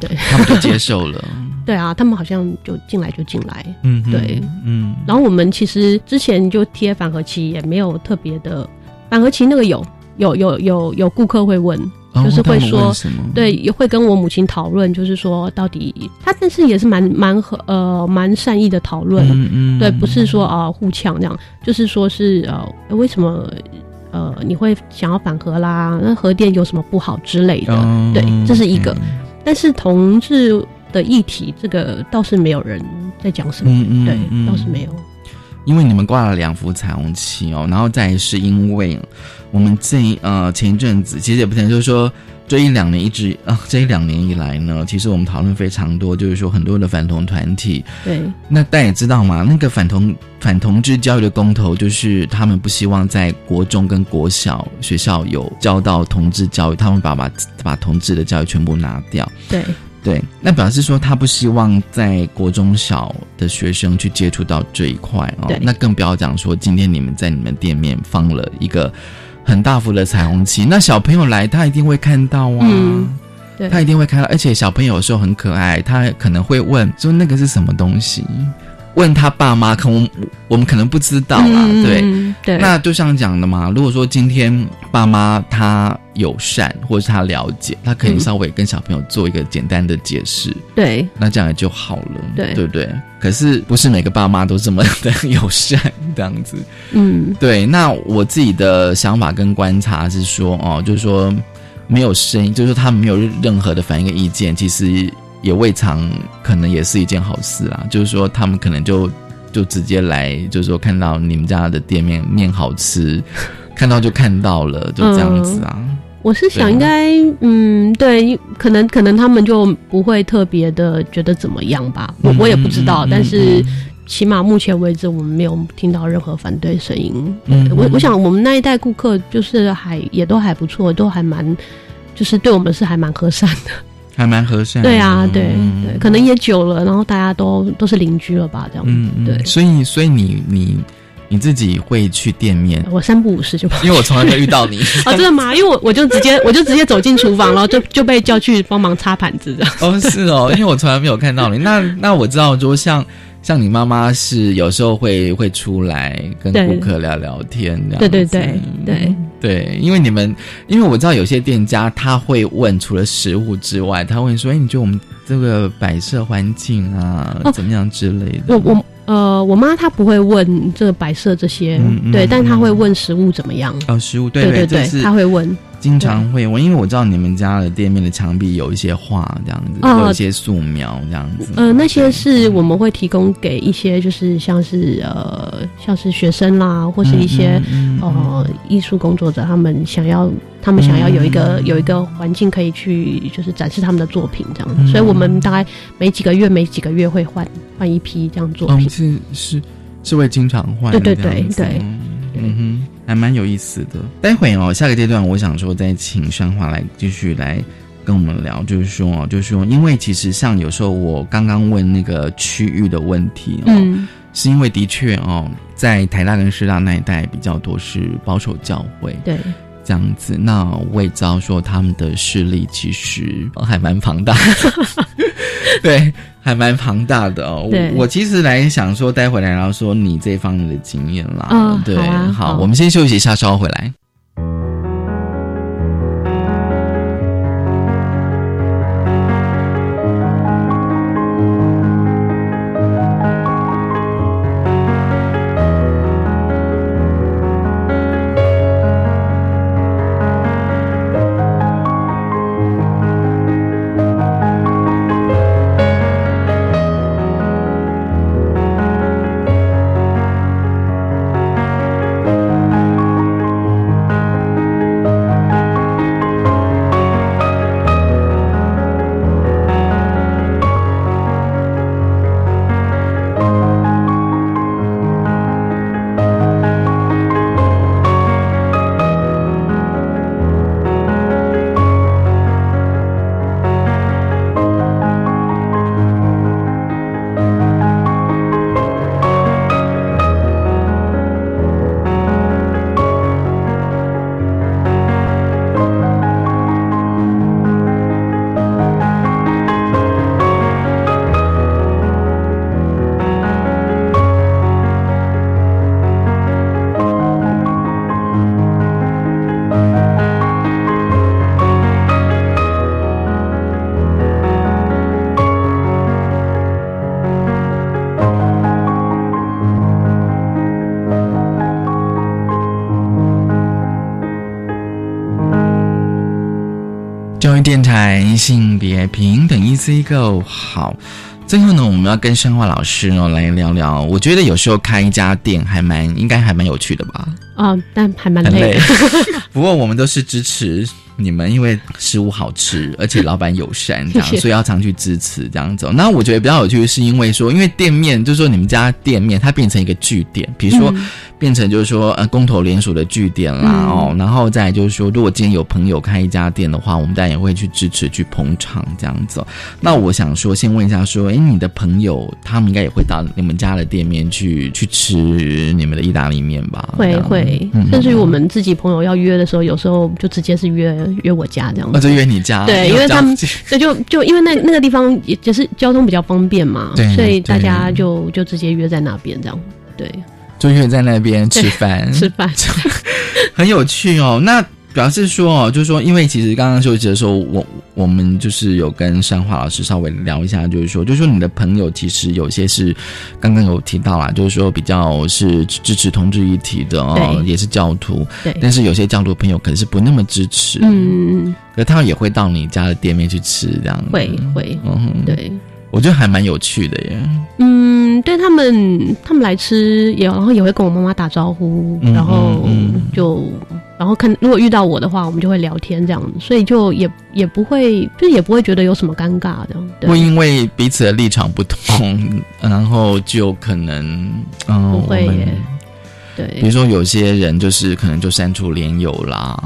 Speaker 3: 对，
Speaker 1: 他们就接受了，
Speaker 3: 对啊，他们好像就进来就进来，
Speaker 1: 嗯哼，
Speaker 3: 对，
Speaker 1: 嗯，
Speaker 3: 然后我们其实之前就贴反核旗，也没有特别的反核旗那个有有有有有顾客会问，
Speaker 1: 哦
Speaker 3: 就是会说
Speaker 1: 什么？
Speaker 3: 对，也会跟我母亲讨论，就是说到底他但是也是蛮蛮和呃蛮善意的讨论，
Speaker 1: 嗯嗯，
Speaker 3: 对，不是说啊、互呛这样，就是说是呃为什么呃你会想要反核啦？那核电有什么不好之类的？
Speaker 1: 嗯
Speaker 3: 对，这是一个。但是同志的议题，这个倒是没有人在讲什么，对，
Speaker 1: 嗯
Speaker 3: 倒是没有。
Speaker 1: 因为你们挂了两幅彩虹旗哦，然后再是因为我们这呃前一阵子其实也不能就是说这一两年一直啊、这一两年以来呢，其实我们讨论非常多，就是说很多的反同团体，
Speaker 3: 对，
Speaker 1: 那大家也知道嘛，那个反同反同志教育的公投，就是他们不希望在国中跟国小学校有教到同志教育，他们把把把同志的教育全部拿掉。
Speaker 3: 对，
Speaker 1: 对，那表示说他不希望在国中小的学生去接触到这一块哦
Speaker 3: 对。
Speaker 1: 那更不要讲说今天你们在你们店面放了一个很大幅的彩虹旗，那小朋友来他一定会看到啊。他一定会看到，而且小朋友有时候很可爱，他可能会问说那个是什么东西，问他爸妈，可能我我们可能不知道啦，
Speaker 3: 嗯
Speaker 1: 对。那就像讲的嘛，如果说今天爸妈他友善，或者是他了解，他可以
Speaker 3: 嗯
Speaker 1: 稍微跟小朋友做一个简单的解释，
Speaker 3: 对
Speaker 1: 那这样也就好了，
Speaker 3: 对
Speaker 1: 对不对？可是不是每个爸妈都这么的 友善，这样子。
Speaker 3: 嗯
Speaker 1: 对，那我自己的想法跟观察是说，哦，就是说没有声音，就是说他们没有任何的反应跟意见，其实也未尝可能也是一件好事啦。就是说他们可能就就直接来，就是说看到你们家的店面面好吃，看到就看到了，就这样子啊。
Speaker 3: 我是想应该，嗯，对，可能可能他们就不会特别的觉得怎么样吧，我
Speaker 1: 嗯
Speaker 3: 我也不知道，
Speaker 1: 嗯嗯
Speaker 3: 但是起码目前为止我们没有听到任何反对声音。
Speaker 1: 嗯
Speaker 3: 我我想我们那一代顾客就是还也都还不错，都还蛮，就是对我们是还蛮和善的。
Speaker 1: 还蛮和善的。
Speaker 3: 对啊，对
Speaker 1: 嗯
Speaker 3: 对，可能也久了，然后大家都都是邻居了吧，这样。
Speaker 1: 嗯，嗯
Speaker 3: 对
Speaker 1: 所以所以你你你自己会去店面，
Speaker 3: 我三不五时就跑。
Speaker 1: 因为我从来没有遇到你。
Speaker 3: 哦，真的吗？因为我我就直接我就直接走进厨房，然后 就就被叫去帮忙擦盘子这样。
Speaker 1: 哦，是哦，因为我从来没有看到你。那那我知道就像像你妈妈是有时候会会出来跟顾客聊聊天
Speaker 3: 对对对对
Speaker 1: 对，因为你们因为我知道有些店家他会问除了食物之外，他会说：“哎，你觉得我们这个摆设环境啊、
Speaker 3: 哦
Speaker 1: 怎么样之类的？”
Speaker 3: 我我呃，我妈她不会问这个摆设这些，
Speaker 1: 嗯嗯
Speaker 3: 对，但她
Speaker 1: 嗯
Speaker 3: 会问食物怎么样。
Speaker 1: 哦，食物对
Speaker 3: 对对，她会问。
Speaker 1: 经常会问，因为我知道你们家的店面的墙壁有一些画这样子，
Speaker 3: 哦
Speaker 1: 有一些素描这样子。
Speaker 3: 呃，那些是我们会提供给一些，就是像是呃，像是学生啦，或是一些、
Speaker 1: 嗯嗯嗯
Speaker 3: 呃艺术工作者，他们想要，他们想要有一个、有一个环境可以去，就是展示他们的作品这样子。
Speaker 1: 嗯
Speaker 3: 所以我们大概每几个月、每几个月会换换一批这样作
Speaker 1: 哦
Speaker 3: 品。，
Speaker 1: 是是是会经常换
Speaker 3: 对对对对
Speaker 1: 嗯嗯哼，还蛮有意思的。待会哦，下个阶段我想说再请山华来继续来跟我们聊，就是说哦，就是说，因为其实像有时候我刚刚问那个区域的问题哦，
Speaker 3: 嗯。
Speaker 1: 是因为的确哦，在台大跟师大那一带比较多是保守教会，
Speaker 3: 对，
Speaker 1: 这样子，那我也知道说他们的势力其实呃还蛮庞大的，对，还蛮庞大的哦。我我其实来想说，待会来聊说你这方面的经验啦。
Speaker 3: 嗯
Speaker 1: 对，
Speaker 3: 好啊好
Speaker 1: 我们先休息一下，稍后回来。性别平等 EC Go 好。最后呢，我们要跟生化老师哦来聊聊。我觉得有时候开一家店还蛮应该还蛮有趣的吧？
Speaker 3: 啊，但还蛮累
Speaker 1: 累。不过我们都是支持你们，因为食物好吃，而且老板友善，这样，所以要常去支持这样子。那我觉得比较有趣的是，因为说，因为店面就是说你们家店面它变成一个据点，比如说。
Speaker 3: 嗯
Speaker 1: 变成就是说呃公投连锁的据点啦、
Speaker 3: 嗯
Speaker 1: 哦，然后再就是说，如果今天有朋友开一家店的话，我们当然也会去支持去捧场这样子哦。那我想说，先问一下说，哎，你的朋友他们应该也会到你们家的店面去去吃你们的意大利面吧？
Speaker 3: 会会
Speaker 1: 嗯，
Speaker 3: 甚至于我们自己朋友要约的时候，有时候就直接是约约我家这样
Speaker 1: 哦，
Speaker 3: 子。
Speaker 1: 就约你家，
Speaker 3: 对，因为他们对就就因为那那个地方也也是交通比较方便嘛
Speaker 1: 对，
Speaker 3: 所以大家就就直接约在那边这样。对，
Speaker 1: 就约在那边吃饭，
Speaker 3: 吃饭
Speaker 1: 很有趣哦。那表示说哦，就是说，因为其实刚刚休息的时候，我我们就是有跟山华老师稍微聊一下，就是说，就是说你的朋友其实有些是刚刚有提到啦，就是说比较是支持同志议题的哦，也是教徒，
Speaker 3: 对。
Speaker 1: 但是有些教徒朋友可能是不那么支持，，
Speaker 3: 嗯，
Speaker 1: 可他们也会到你家的店面去吃这样，
Speaker 3: 会会，
Speaker 1: 嗯哼，
Speaker 3: 对。
Speaker 1: 我觉得还蛮有趣的耶，
Speaker 3: 嗯，对他们，他们来吃也，然后也会跟我妈妈打招呼，
Speaker 1: 嗯
Speaker 3: 然后就，然后看如果遇到我的话，我们就会聊天这样，所以就也也不会，就也不会觉得有什么尴尬这样。对
Speaker 1: 会因为彼此的立场不同，然后就可能，嗯，
Speaker 3: 不会
Speaker 1: 我们
Speaker 3: 耶
Speaker 1: 比如说有些人就是可能就删除连友啦，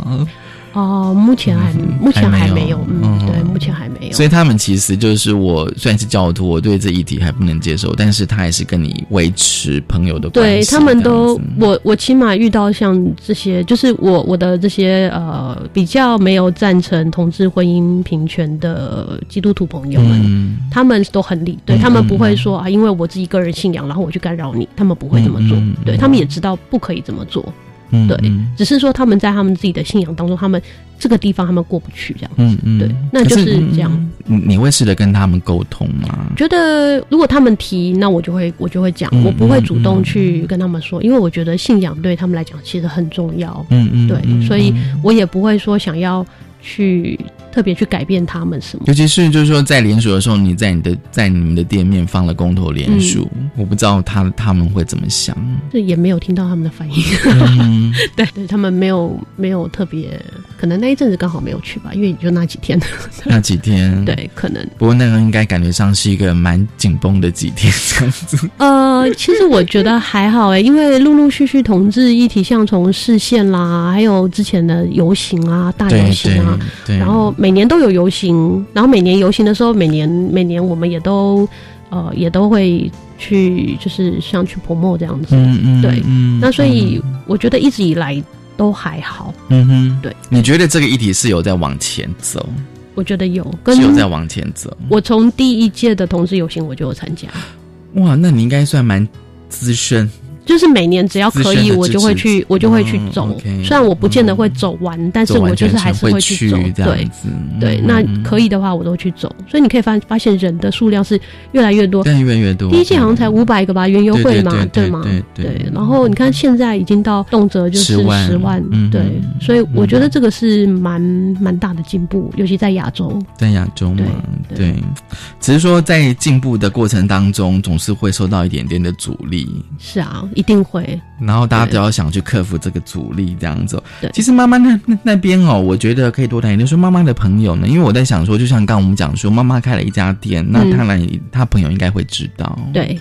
Speaker 3: 哦，目前还目前还
Speaker 1: 还没有。
Speaker 3: 嗯，
Speaker 1: 嗯
Speaker 3: 对，目前还没有。
Speaker 1: 所以他们其实就是我虽然是教徒，我对这一题还不能接受，但是他还是跟你维持朋友的关系。
Speaker 3: 对他们都，我我起码遇到像这些，就是我我的这些呃比较没有赞成同志婚姻平权的基督徒朋友们，
Speaker 1: 嗯。
Speaker 3: 他们都很理，对
Speaker 1: 嗯
Speaker 3: 他们不会说啊，因为我自己个人信仰，然后我去干扰你，他们不会这么做，对他们也知道不可以这么做，对，
Speaker 1: 嗯对
Speaker 3: 只是说他们在他们自己的信仰当中，他们这个地方他们过不去，这样，
Speaker 1: 嗯嗯，
Speaker 3: 对那就是这样。
Speaker 1: 嗯你你会试着跟他们沟通吗？
Speaker 3: 觉得如果他们提，那我就会我就会讲，
Speaker 1: 嗯
Speaker 3: 我不会主
Speaker 1: 嗯。
Speaker 3: 动去跟他们说，因为我觉得信仰对他们来讲其实很重要，
Speaker 1: 嗯嗯，
Speaker 3: 对，
Speaker 1: 嗯。
Speaker 3: 所以我也不会说想要去特别去改变他们什么。
Speaker 1: 尤其是就是说，在联署的时候，你在你的在你们的店面放了公投联署，
Speaker 3: 嗯。
Speaker 1: 我不知道他他们会怎么想。
Speaker 3: 这也没有听到他们的反应，
Speaker 1: 嗯。
Speaker 3: 对对，他们没有没有特别，可能那一阵子刚好没有去吧，因为也就那几天，
Speaker 1: 那几天，
Speaker 3: 对，可能。
Speaker 1: 不过那个应该感觉上是一个蛮紧绷的几天这样子。
Speaker 3: 呃，其实我觉得还好哎，因为陆陆续续同志议题，像从视线啦，还有之前的游行啊、大游行啊，
Speaker 1: 对，
Speaker 3: 然后每年都有游行，然后每年游行的时候，每年每年我们也都呃也都会去，就是像去 promo 这样子。
Speaker 1: 嗯嗯，
Speaker 3: 对
Speaker 1: 嗯
Speaker 3: 那所以我觉得一直以来都还好，
Speaker 1: 嗯哼，
Speaker 3: 对，
Speaker 1: 你觉得这个议题是有在往前走，
Speaker 3: 我觉得有跟
Speaker 1: 是有在往前走？
Speaker 3: 我从第一届的同志游行我就有参加，
Speaker 1: 哇，那你应该算蛮资深。
Speaker 3: 就是每年只要可以，我就会去，我就会去
Speaker 1: 嗯
Speaker 3: 走。虽然我不见得会走完，但是我就是还是
Speaker 1: 会
Speaker 3: 去走。对，对，
Speaker 1: 嗯
Speaker 3: 那可以的话我都去走。所以你可以发发现人的数量是越来越多。
Speaker 1: 但越来越多。
Speaker 3: 第一届好像才五百个吧，园游会嘛，
Speaker 1: 对
Speaker 3: 吗？
Speaker 1: 对
Speaker 3: 然后你看现在已经到动辄就是
Speaker 1: 10万
Speaker 3: 十万，
Speaker 1: 嗯
Speaker 3: 对，所以我觉得这个是蛮蛮大的进步，尤其在亚洲。
Speaker 1: 在亚洲嘛，
Speaker 3: 对
Speaker 1: 对，只是说在进步的过程当中，总是会受到一点点的阻力，
Speaker 3: 是啊，一定会。
Speaker 1: 然后大家都要想去克服这个阻力，这样子。
Speaker 3: 对
Speaker 1: 其实妈妈那那那边哦，我觉得可以多谈一点。说妈妈的朋友呢，因为我在想说，就像刚刚我们讲说，妈妈开了一家店，那
Speaker 3: 嗯
Speaker 1: 当然她朋友应该会知道，，
Speaker 3: 对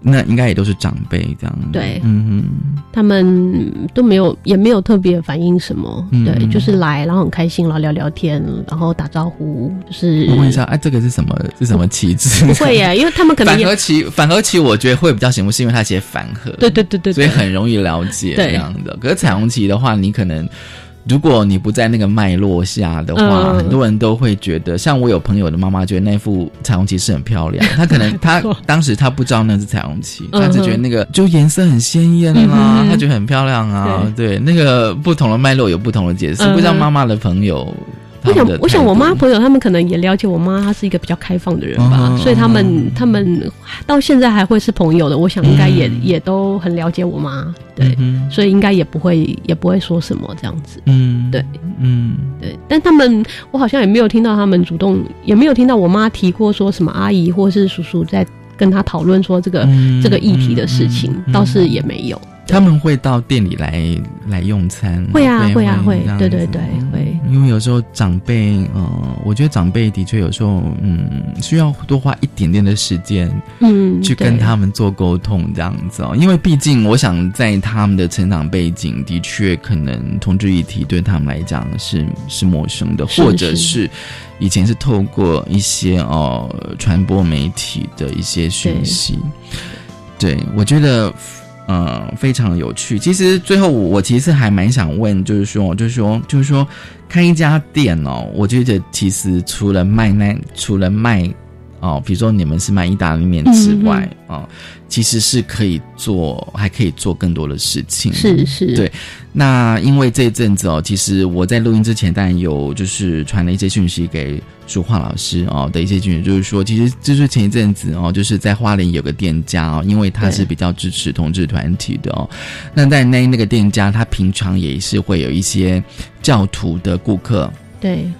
Speaker 1: 那应该也都是长辈这样。
Speaker 3: 对
Speaker 1: 嗯
Speaker 3: 他们都没有，也没有特别反映什么，
Speaker 1: 嗯
Speaker 3: 对，就是来，然后很开心，然后聊聊天，然后打招呼，就是，
Speaker 1: 我问一下，哎，这个是什么？是什么旗帜？
Speaker 3: 不会耶，因为他们可能
Speaker 1: 反核旗，反核旗，我觉得会比较醒目，是因为它写反核。
Speaker 3: 对对对对，
Speaker 1: 所以很容易了解
Speaker 3: 对
Speaker 1: 这样的。可是彩虹旗的话，你可能如果你不在那个脉络下的话，
Speaker 3: 嗯。
Speaker 1: 很多人都会觉得，像我有朋友的妈妈觉得那副彩虹旗是很漂亮，她可能她 当时她不知道那是彩虹旗，
Speaker 3: 嗯
Speaker 1: 她只觉得那个就颜色很鲜艳啦，
Speaker 3: 嗯
Speaker 1: 她觉得很漂亮啊。对，那个不同的脉络有不同的解释，
Speaker 3: 嗯
Speaker 1: 不知道妈妈的朋友。他们的态度。
Speaker 3: 我想，我妈朋友他们可能也了解我妈，她是一个比较开放的人吧，
Speaker 1: 嗯
Speaker 3: 所以他们他们到现在还会是朋友的。我想应该也、
Speaker 1: 嗯
Speaker 3: 也都很了解我妈，对，
Speaker 1: 嗯
Speaker 3: 所以应该也不会也不会说什么这样子。
Speaker 1: 嗯，
Speaker 3: 对，
Speaker 1: 嗯
Speaker 3: 对，但他们我好像也没有听到他们主动，也没有听到我妈提过说什么阿姨或是叔叔在跟他讨论说这个、
Speaker 1: 嗯
Speaker 3: 这个议题的事情，倒是也没有。
Speaker 1: 他们会到店里来来用餐，
Speaker 3: 会啊会啊会
Speaker 1: 这样子
Speaker 3: 对对对会
Speaker 1: 因为有时候长辈，呃，我觉得长辈的确有时候，嗯，需要多花一点点的时间，
Speaker 3: 嗯，
Speaker 1: 去跟他们做沟通，这样子哦。因为毕竟，我想在他们的成长背景，的确可能同志议题对他们来讲是是陌生的，或者
Speaker 3: 是
Speaker 1: 是以前是透过一些哦传播媒体的一些讯息。对，我觉得。嗯，非常有趣。其实最后我，我其实还蛮想问，就是说，就是说，就是说，开一家店哦，我觉得其实除了卖那，除了卖哦，比如说你们是卖意大利面之外，
Speaker 3: 嗯
Speaker 1: 哦，其实是可以做，还可以做更多的事情。
Speaker 3: 是是，
Speaker 1: 对。那因为这一阵子哦，其实我在录音之前，当然有就是传了一些讯息给淑桦老师哦的一些讯息，就是说，其实就是前一阵子哦，就是在花莲有个店家哦，因为他是比较支持同志团体的哦，那在那那个店家，他平常也是会有一些教徒的顾客。
Speaker 3: 对，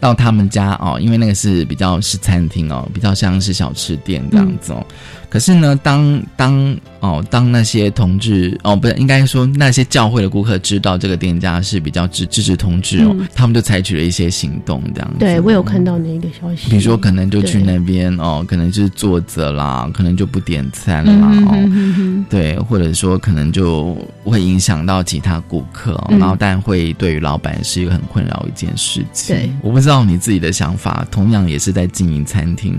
Speaker 1: 到他们家哦，因为那个是比较是餐厅哦，比较像是小吃店这样子哦。可是呢，当当哦，当那些同志哦，不是应该说那些教会的顾客知道这个店家是比较支支持同志哦，
Speaker 3: 嗯
Speaker 1: 他们就采取了一些行动这样子。
Speaker 3: 对我有看到那个消息，
Speaker 1: 比如说，可能就去那边哦，可能就是坐着啦，可能就不点餐啦、哦。对，或者说可能就会影响到其他顾客、哦，
Speaker 3: 嗯
Speaker 1: 然后但会对于老板是一个很困扰一件事情。
Speaker 3: 对，
Speaker 1: 我不知道你自己的想法，同样也是在经营餐厅。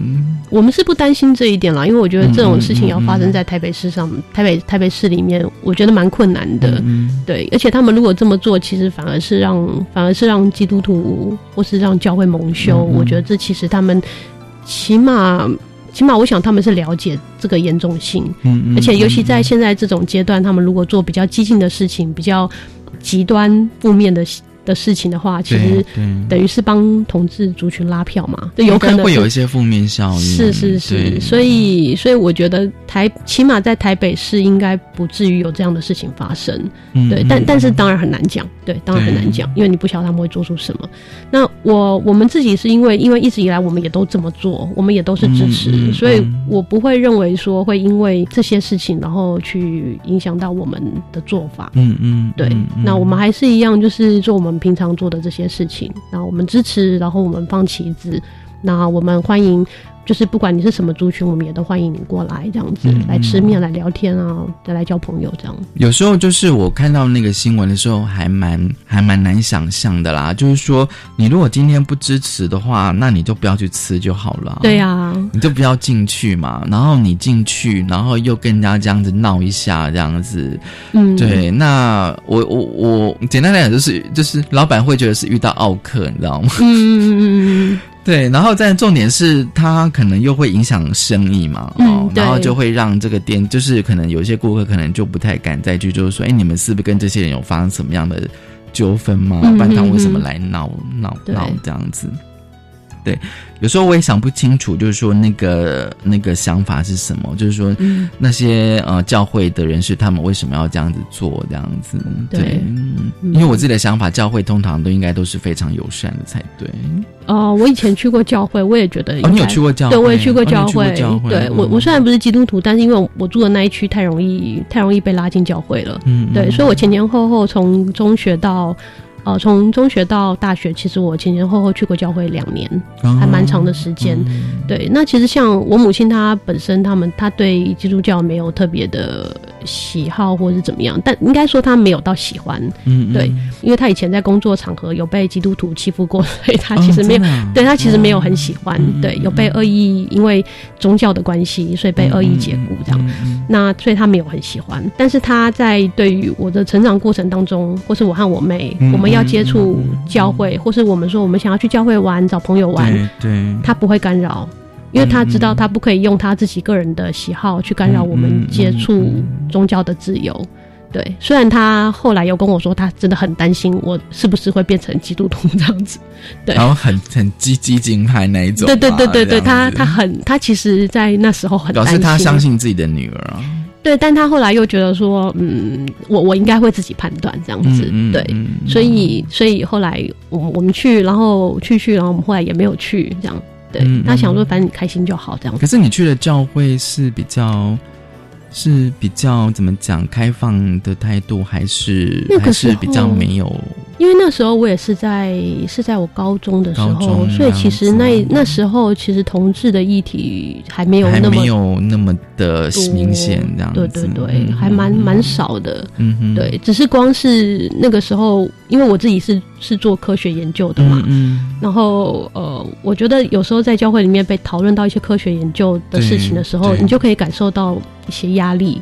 Speaker 3: 我们是不担心这一点啦，因为我觉得这种事情要发
Speaker 1: 嗯
Speaker 3: 生在台北市上，台北台北市里面，我觉得蛮困难的。
Speaker 1: 嗯
Speaker 3: 对，而且他们如果这么做，其实反而是让反而是让基督徒或是让教会蒙羞。我觉得这其实他们起码起码，我想他们是了解这个严重性，
Speaker 1: 嗯嗯
Speaker 3: 而且尤其在现在这种阶段，他们如果做比较激进的事情，比较极端负面的的事情的话，其实等于是帮同志族群拉票嘛，就有可能
Speaker 1: 会有一些负面效应。
Speaker 3: 是是是，所以所以我觉得台起码在台北市应该不至于有这样的事情发生，对，但但是当然很难讲，对，当然很难讲，因为你不晓得他们会做出什么。那我我们自己是因为因为一直以来我们也都这么做，我们也都是支持，
Speaker 1: 嗯嗯
Speaker 3: 所以
Speaker 1: 嗯
Speaker 3: 我不会认为说会因为这些事情然后去影响到我们的做法。
Speaker 1: 嗯嗯，
Speaker 3: 对，那我们还是一样，就是做我们平常做的这些事情。那我们支持，然后我们放旗子，那我们欢迎，就是不管你是什么族群，我们也都欢迎你过来，这样子、
Speaker 1: 嗯
Speaker 3: 来吃面、来聊天啊，再来交朋友这样。
Speaker 1: 有时候就是我看到那个新闻的时候，还蛮还蛮难想象的啦。就是说，你如果今天不支持的话，那你就不要去吃就好了。
Speaker 3: 对呀、
Speaker 1: 你就不要进去嘛。然后你进去，然后又跟人家这样子闹一下，这样子。
Speaker 3: 嗯，
Speaker 1: 对，那我我我简单来讲，就是就是老板会觉得是遇到奥克，你知道吗？
Speaker 3: 嗯嗯嗯嗯嗯
Speaker 1: 对，然后再重点是他可能又会影响生意嘛，
Speaker 3: 嗯
Speaker 1: 哦，然后就会让这个店，就是可能有些顾客可能就不太敢再去，就是说，哎，你们是不是跟这些人有发生什么样的纠纷吗？
Speaker 3: 嗯
Speaker 1: 不然他
Speaker 3: 嗯
Speaker 1: 为什么
Speaker 3: 嗯
Speaker 1: 来闹闹闹这样子？对，有时候我也想不清楚，就是说那个那个想法是什么，就是说
Speaker 3: 嗯
Speaker 1: 那些呃教会的人士他们为什么要这样子做这样子？
Speaker 3: 对
Speaker 1: 因为我自己的想法，教会通常都应该都是非常友善的才对。
Speaker 3: 哦，我以前去过教会，我也觉得。
Speaker 1: 哦，你有去过教会？
Speaker 3: 对，我也去过教会。
Speaker 1: 教会
Speaker 3: 对我，
Speaker 1: 嗯
Speaker 3: 我虽然不是基督徒，但是因为我住的那一区太容易，太容易被拉进教会了。
Speaker 1: 嗯，
Speaker 3: 对，
Speaker 1: 嗯
Speaker 3: 所以我前前后后从中学到，呃，从中学到大学，其实我前前后后去过教会两年，还蛮长的时间。
Speaker 1: 嗯
Speaker 3: 对，那其实像我母亲她本身，他们她对基督教没有特别的喜好或是怎么样，但应该说他没有到喜欢，
Speaker 1: 嗯，
Speaker 3: 对，因为他以前在工作场合有被基督徒欺负过，所以他其实没有，
Speaker 1: 哦啊。
Speaker 3: 对他其实没有很喜欢，
Speaker 1: 嗯
Speaker 3: 对，有被恶意因为宗教的关系，所以被恶意解雇这样。那所以他没有很喜欢，但是他在对于我的成长过程当中，或是我和我妹，
Speaker 1: 嗯
Speaker 3: 我们要接触教会，或是我们说我们想要去教会玩、找朋友玩，
Speaker 1: 对对，
Speaker 3: 他不会干扰，因为他知道他不可以用他自己个人的喜好去干扰我们接触宗教的自由。对，虽然他后来有跟我说，他真的很担心我是不是会变成基督徒这样子，对，
Speaker 1: 然后很很激激进派那一种，
Speaker 3: 对对对对对，
Speaker 1: 他
Speaker 3: 他他很他其实，在那时候很
Speaker 1: 表示他相信自己的女儿。啊。
Speaker 3: 对，但他后来又觉得说，嗯，我我应该会自己判断这样子，对，所以所以后来我我们去，然后去去，然后我们后来也没有去这样，对，他想说反正你开心就好这样。
Speaker 1: 可是你去的教会是比较。是比较怎么讲开放的态度，还是还是比较没有？
Speaker 3: 因为那时候我也是在是在我高中的时候，所以其实那那时候其实同志的议题还没有那么
Speaker 1: 没有那么的明显，这样
Speaker 3: 对对对，还蛮蛮少的。嗯嗯，对，只是光是那个时候，因为我自己是是做科学研究的嘛，嗯，然后呃，我觉得有时候在教会里面被讨论到一些科学研究的事情的时候，你就可以感受到一些压力。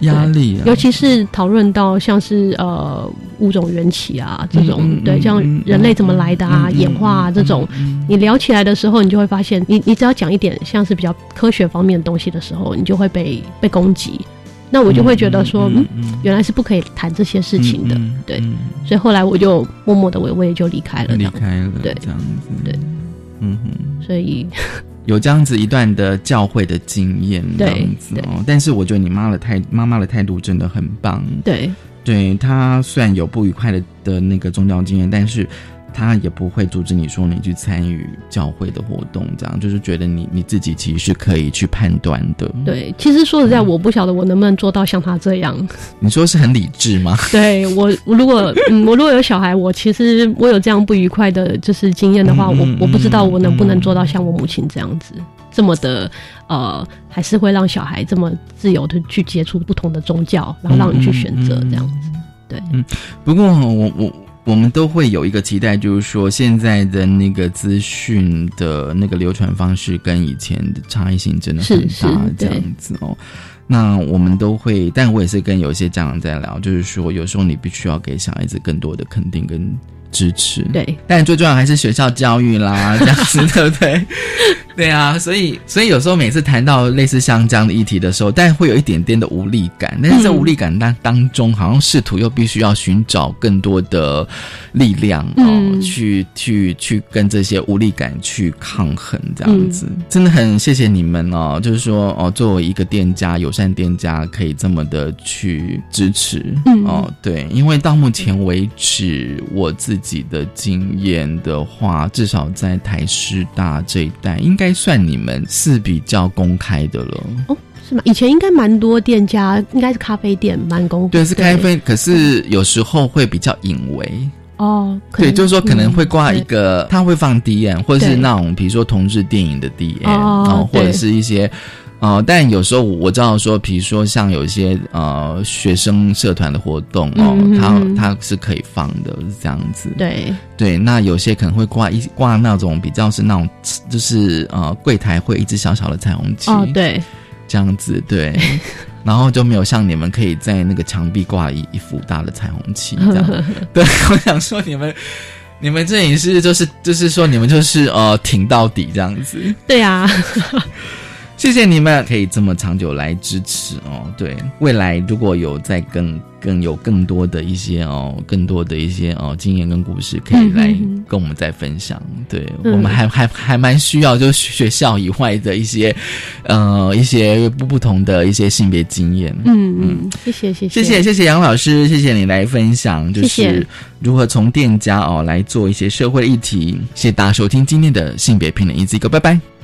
Speaker 1: 压力，
Speaker 3: 尤其是讨论到像是呃物种缘起啊这种，对，像人类怎么来的啊，演化啊这种，你聊起来的时候，你就会发现，你你只要讲一点像是比较科学方面的东西的时候，你就会被被攻击。那我就会觉得说，嗯，原来是不可以谈这些事情的，对。所以后来我就默默的，我我也就离开了，
Speaker 1: 离开了，
Speaker 3: 对，
Speaker 1: 这样子，
Speaker 3: 对，嗯哼，所以。
Speaker 1: 有这样子一段的教会的经验，这样子哦。但是我觉得你妈的态妈妈的态度真的很棒。
Speaker 3: 对，
Speaker 1: 对她虽然有不愉快的的那个宗教经验，但是。他也不会阻止你说你去参与教会的活动，这样就是觉得你你自己其实是可以去判断的。
Speaker 3: 对，其实说实在，我不晓得我能不能做到像他这样。
Speaker 1: 你说是很理智吗？
Speaker 3: 对我，如果嗯，我如果有小孩，我其实我有这样不愉快的，就是经验的话，我我不知道我能不能做到像我母亲这样子，这么的呃，还是会让小孩这么自由的去接触不同的宗教，然后让你去选择这样子。对，嗯，
Speaker 1: 不过我我。我们都会有一个期待，就是说现在的那个资讯的那个流传方式跟以前的差异性真的很大，这样子哦。那我们都会，但我也是跟有一些家长在聊，就是说有时候你必须要给小孩子更多的肯定跟支持，
Speaker 3: 对。
Speaker 1: 但最重要还是学校教育啦，这样子对不对？对啊，所以所以有时候每次谈到类似像这样的议题的时候，但会有一点点的无力感。但是在无力感当当中，好像试图又必须要寻找更多的力量哦，去去去跟这些无力感去抗衡，这样子真的很谢谢你们哦。就是说哦，作为一个店家，友善店家可以这么的去支持嗯哦。对，因为到目前为止，我自己的经验的话，至少在台师大这一带，应该。该算你们是比较公开的了哦，
Speaker 3: 是吗？以前应该蛮多店家，应该是咖啡店蛮公
Speaker 1: 对，是咖啡，可是有时候会比较隐微
Speaker 3: 哦。
Speaker 1: 对，就是说可能会挂一个，他会放 D N，或者是那种比如说同志电影的 D N，然后，或者是一些。哦，但有时候我知道说，比如说像有一些呃学生社团的活动哦，它它是可以放的，是这样子。
Speaker 3: 对
Speaker 1: 对，那有些可能会挂一挂那种比较是那种就是呃柜台会一只小小的彩虹旗
Speaker 3: 哦，对，
Speaker 1: 这样子对，然后就没有像你们可以在那个墙壁挂一一幅大的彩虹旗这样。对，我想说你们你们这也是就是就是说你们就是呃挺到底这样子。
Speaker 3: 对呀。
Speaker 1: 谢谢你们可以这么长久来支持哦。对，未来如果有再更更有更多的一些哦，更多的一些哦经验跟故事，可以来跟我们再分享。对我们还还还蛮需要，就是学校以外的一些呃一些不不同的一些性别经验。
Speaker 3: 嗯嗯，谢谢谢
Speaker 1: 谢谢谢谢谢杨老师，谢谢你来分享，就是如何从店家哦来做一些社会议题。谢谢大家收听今天的性别平等一字一个，拜拜。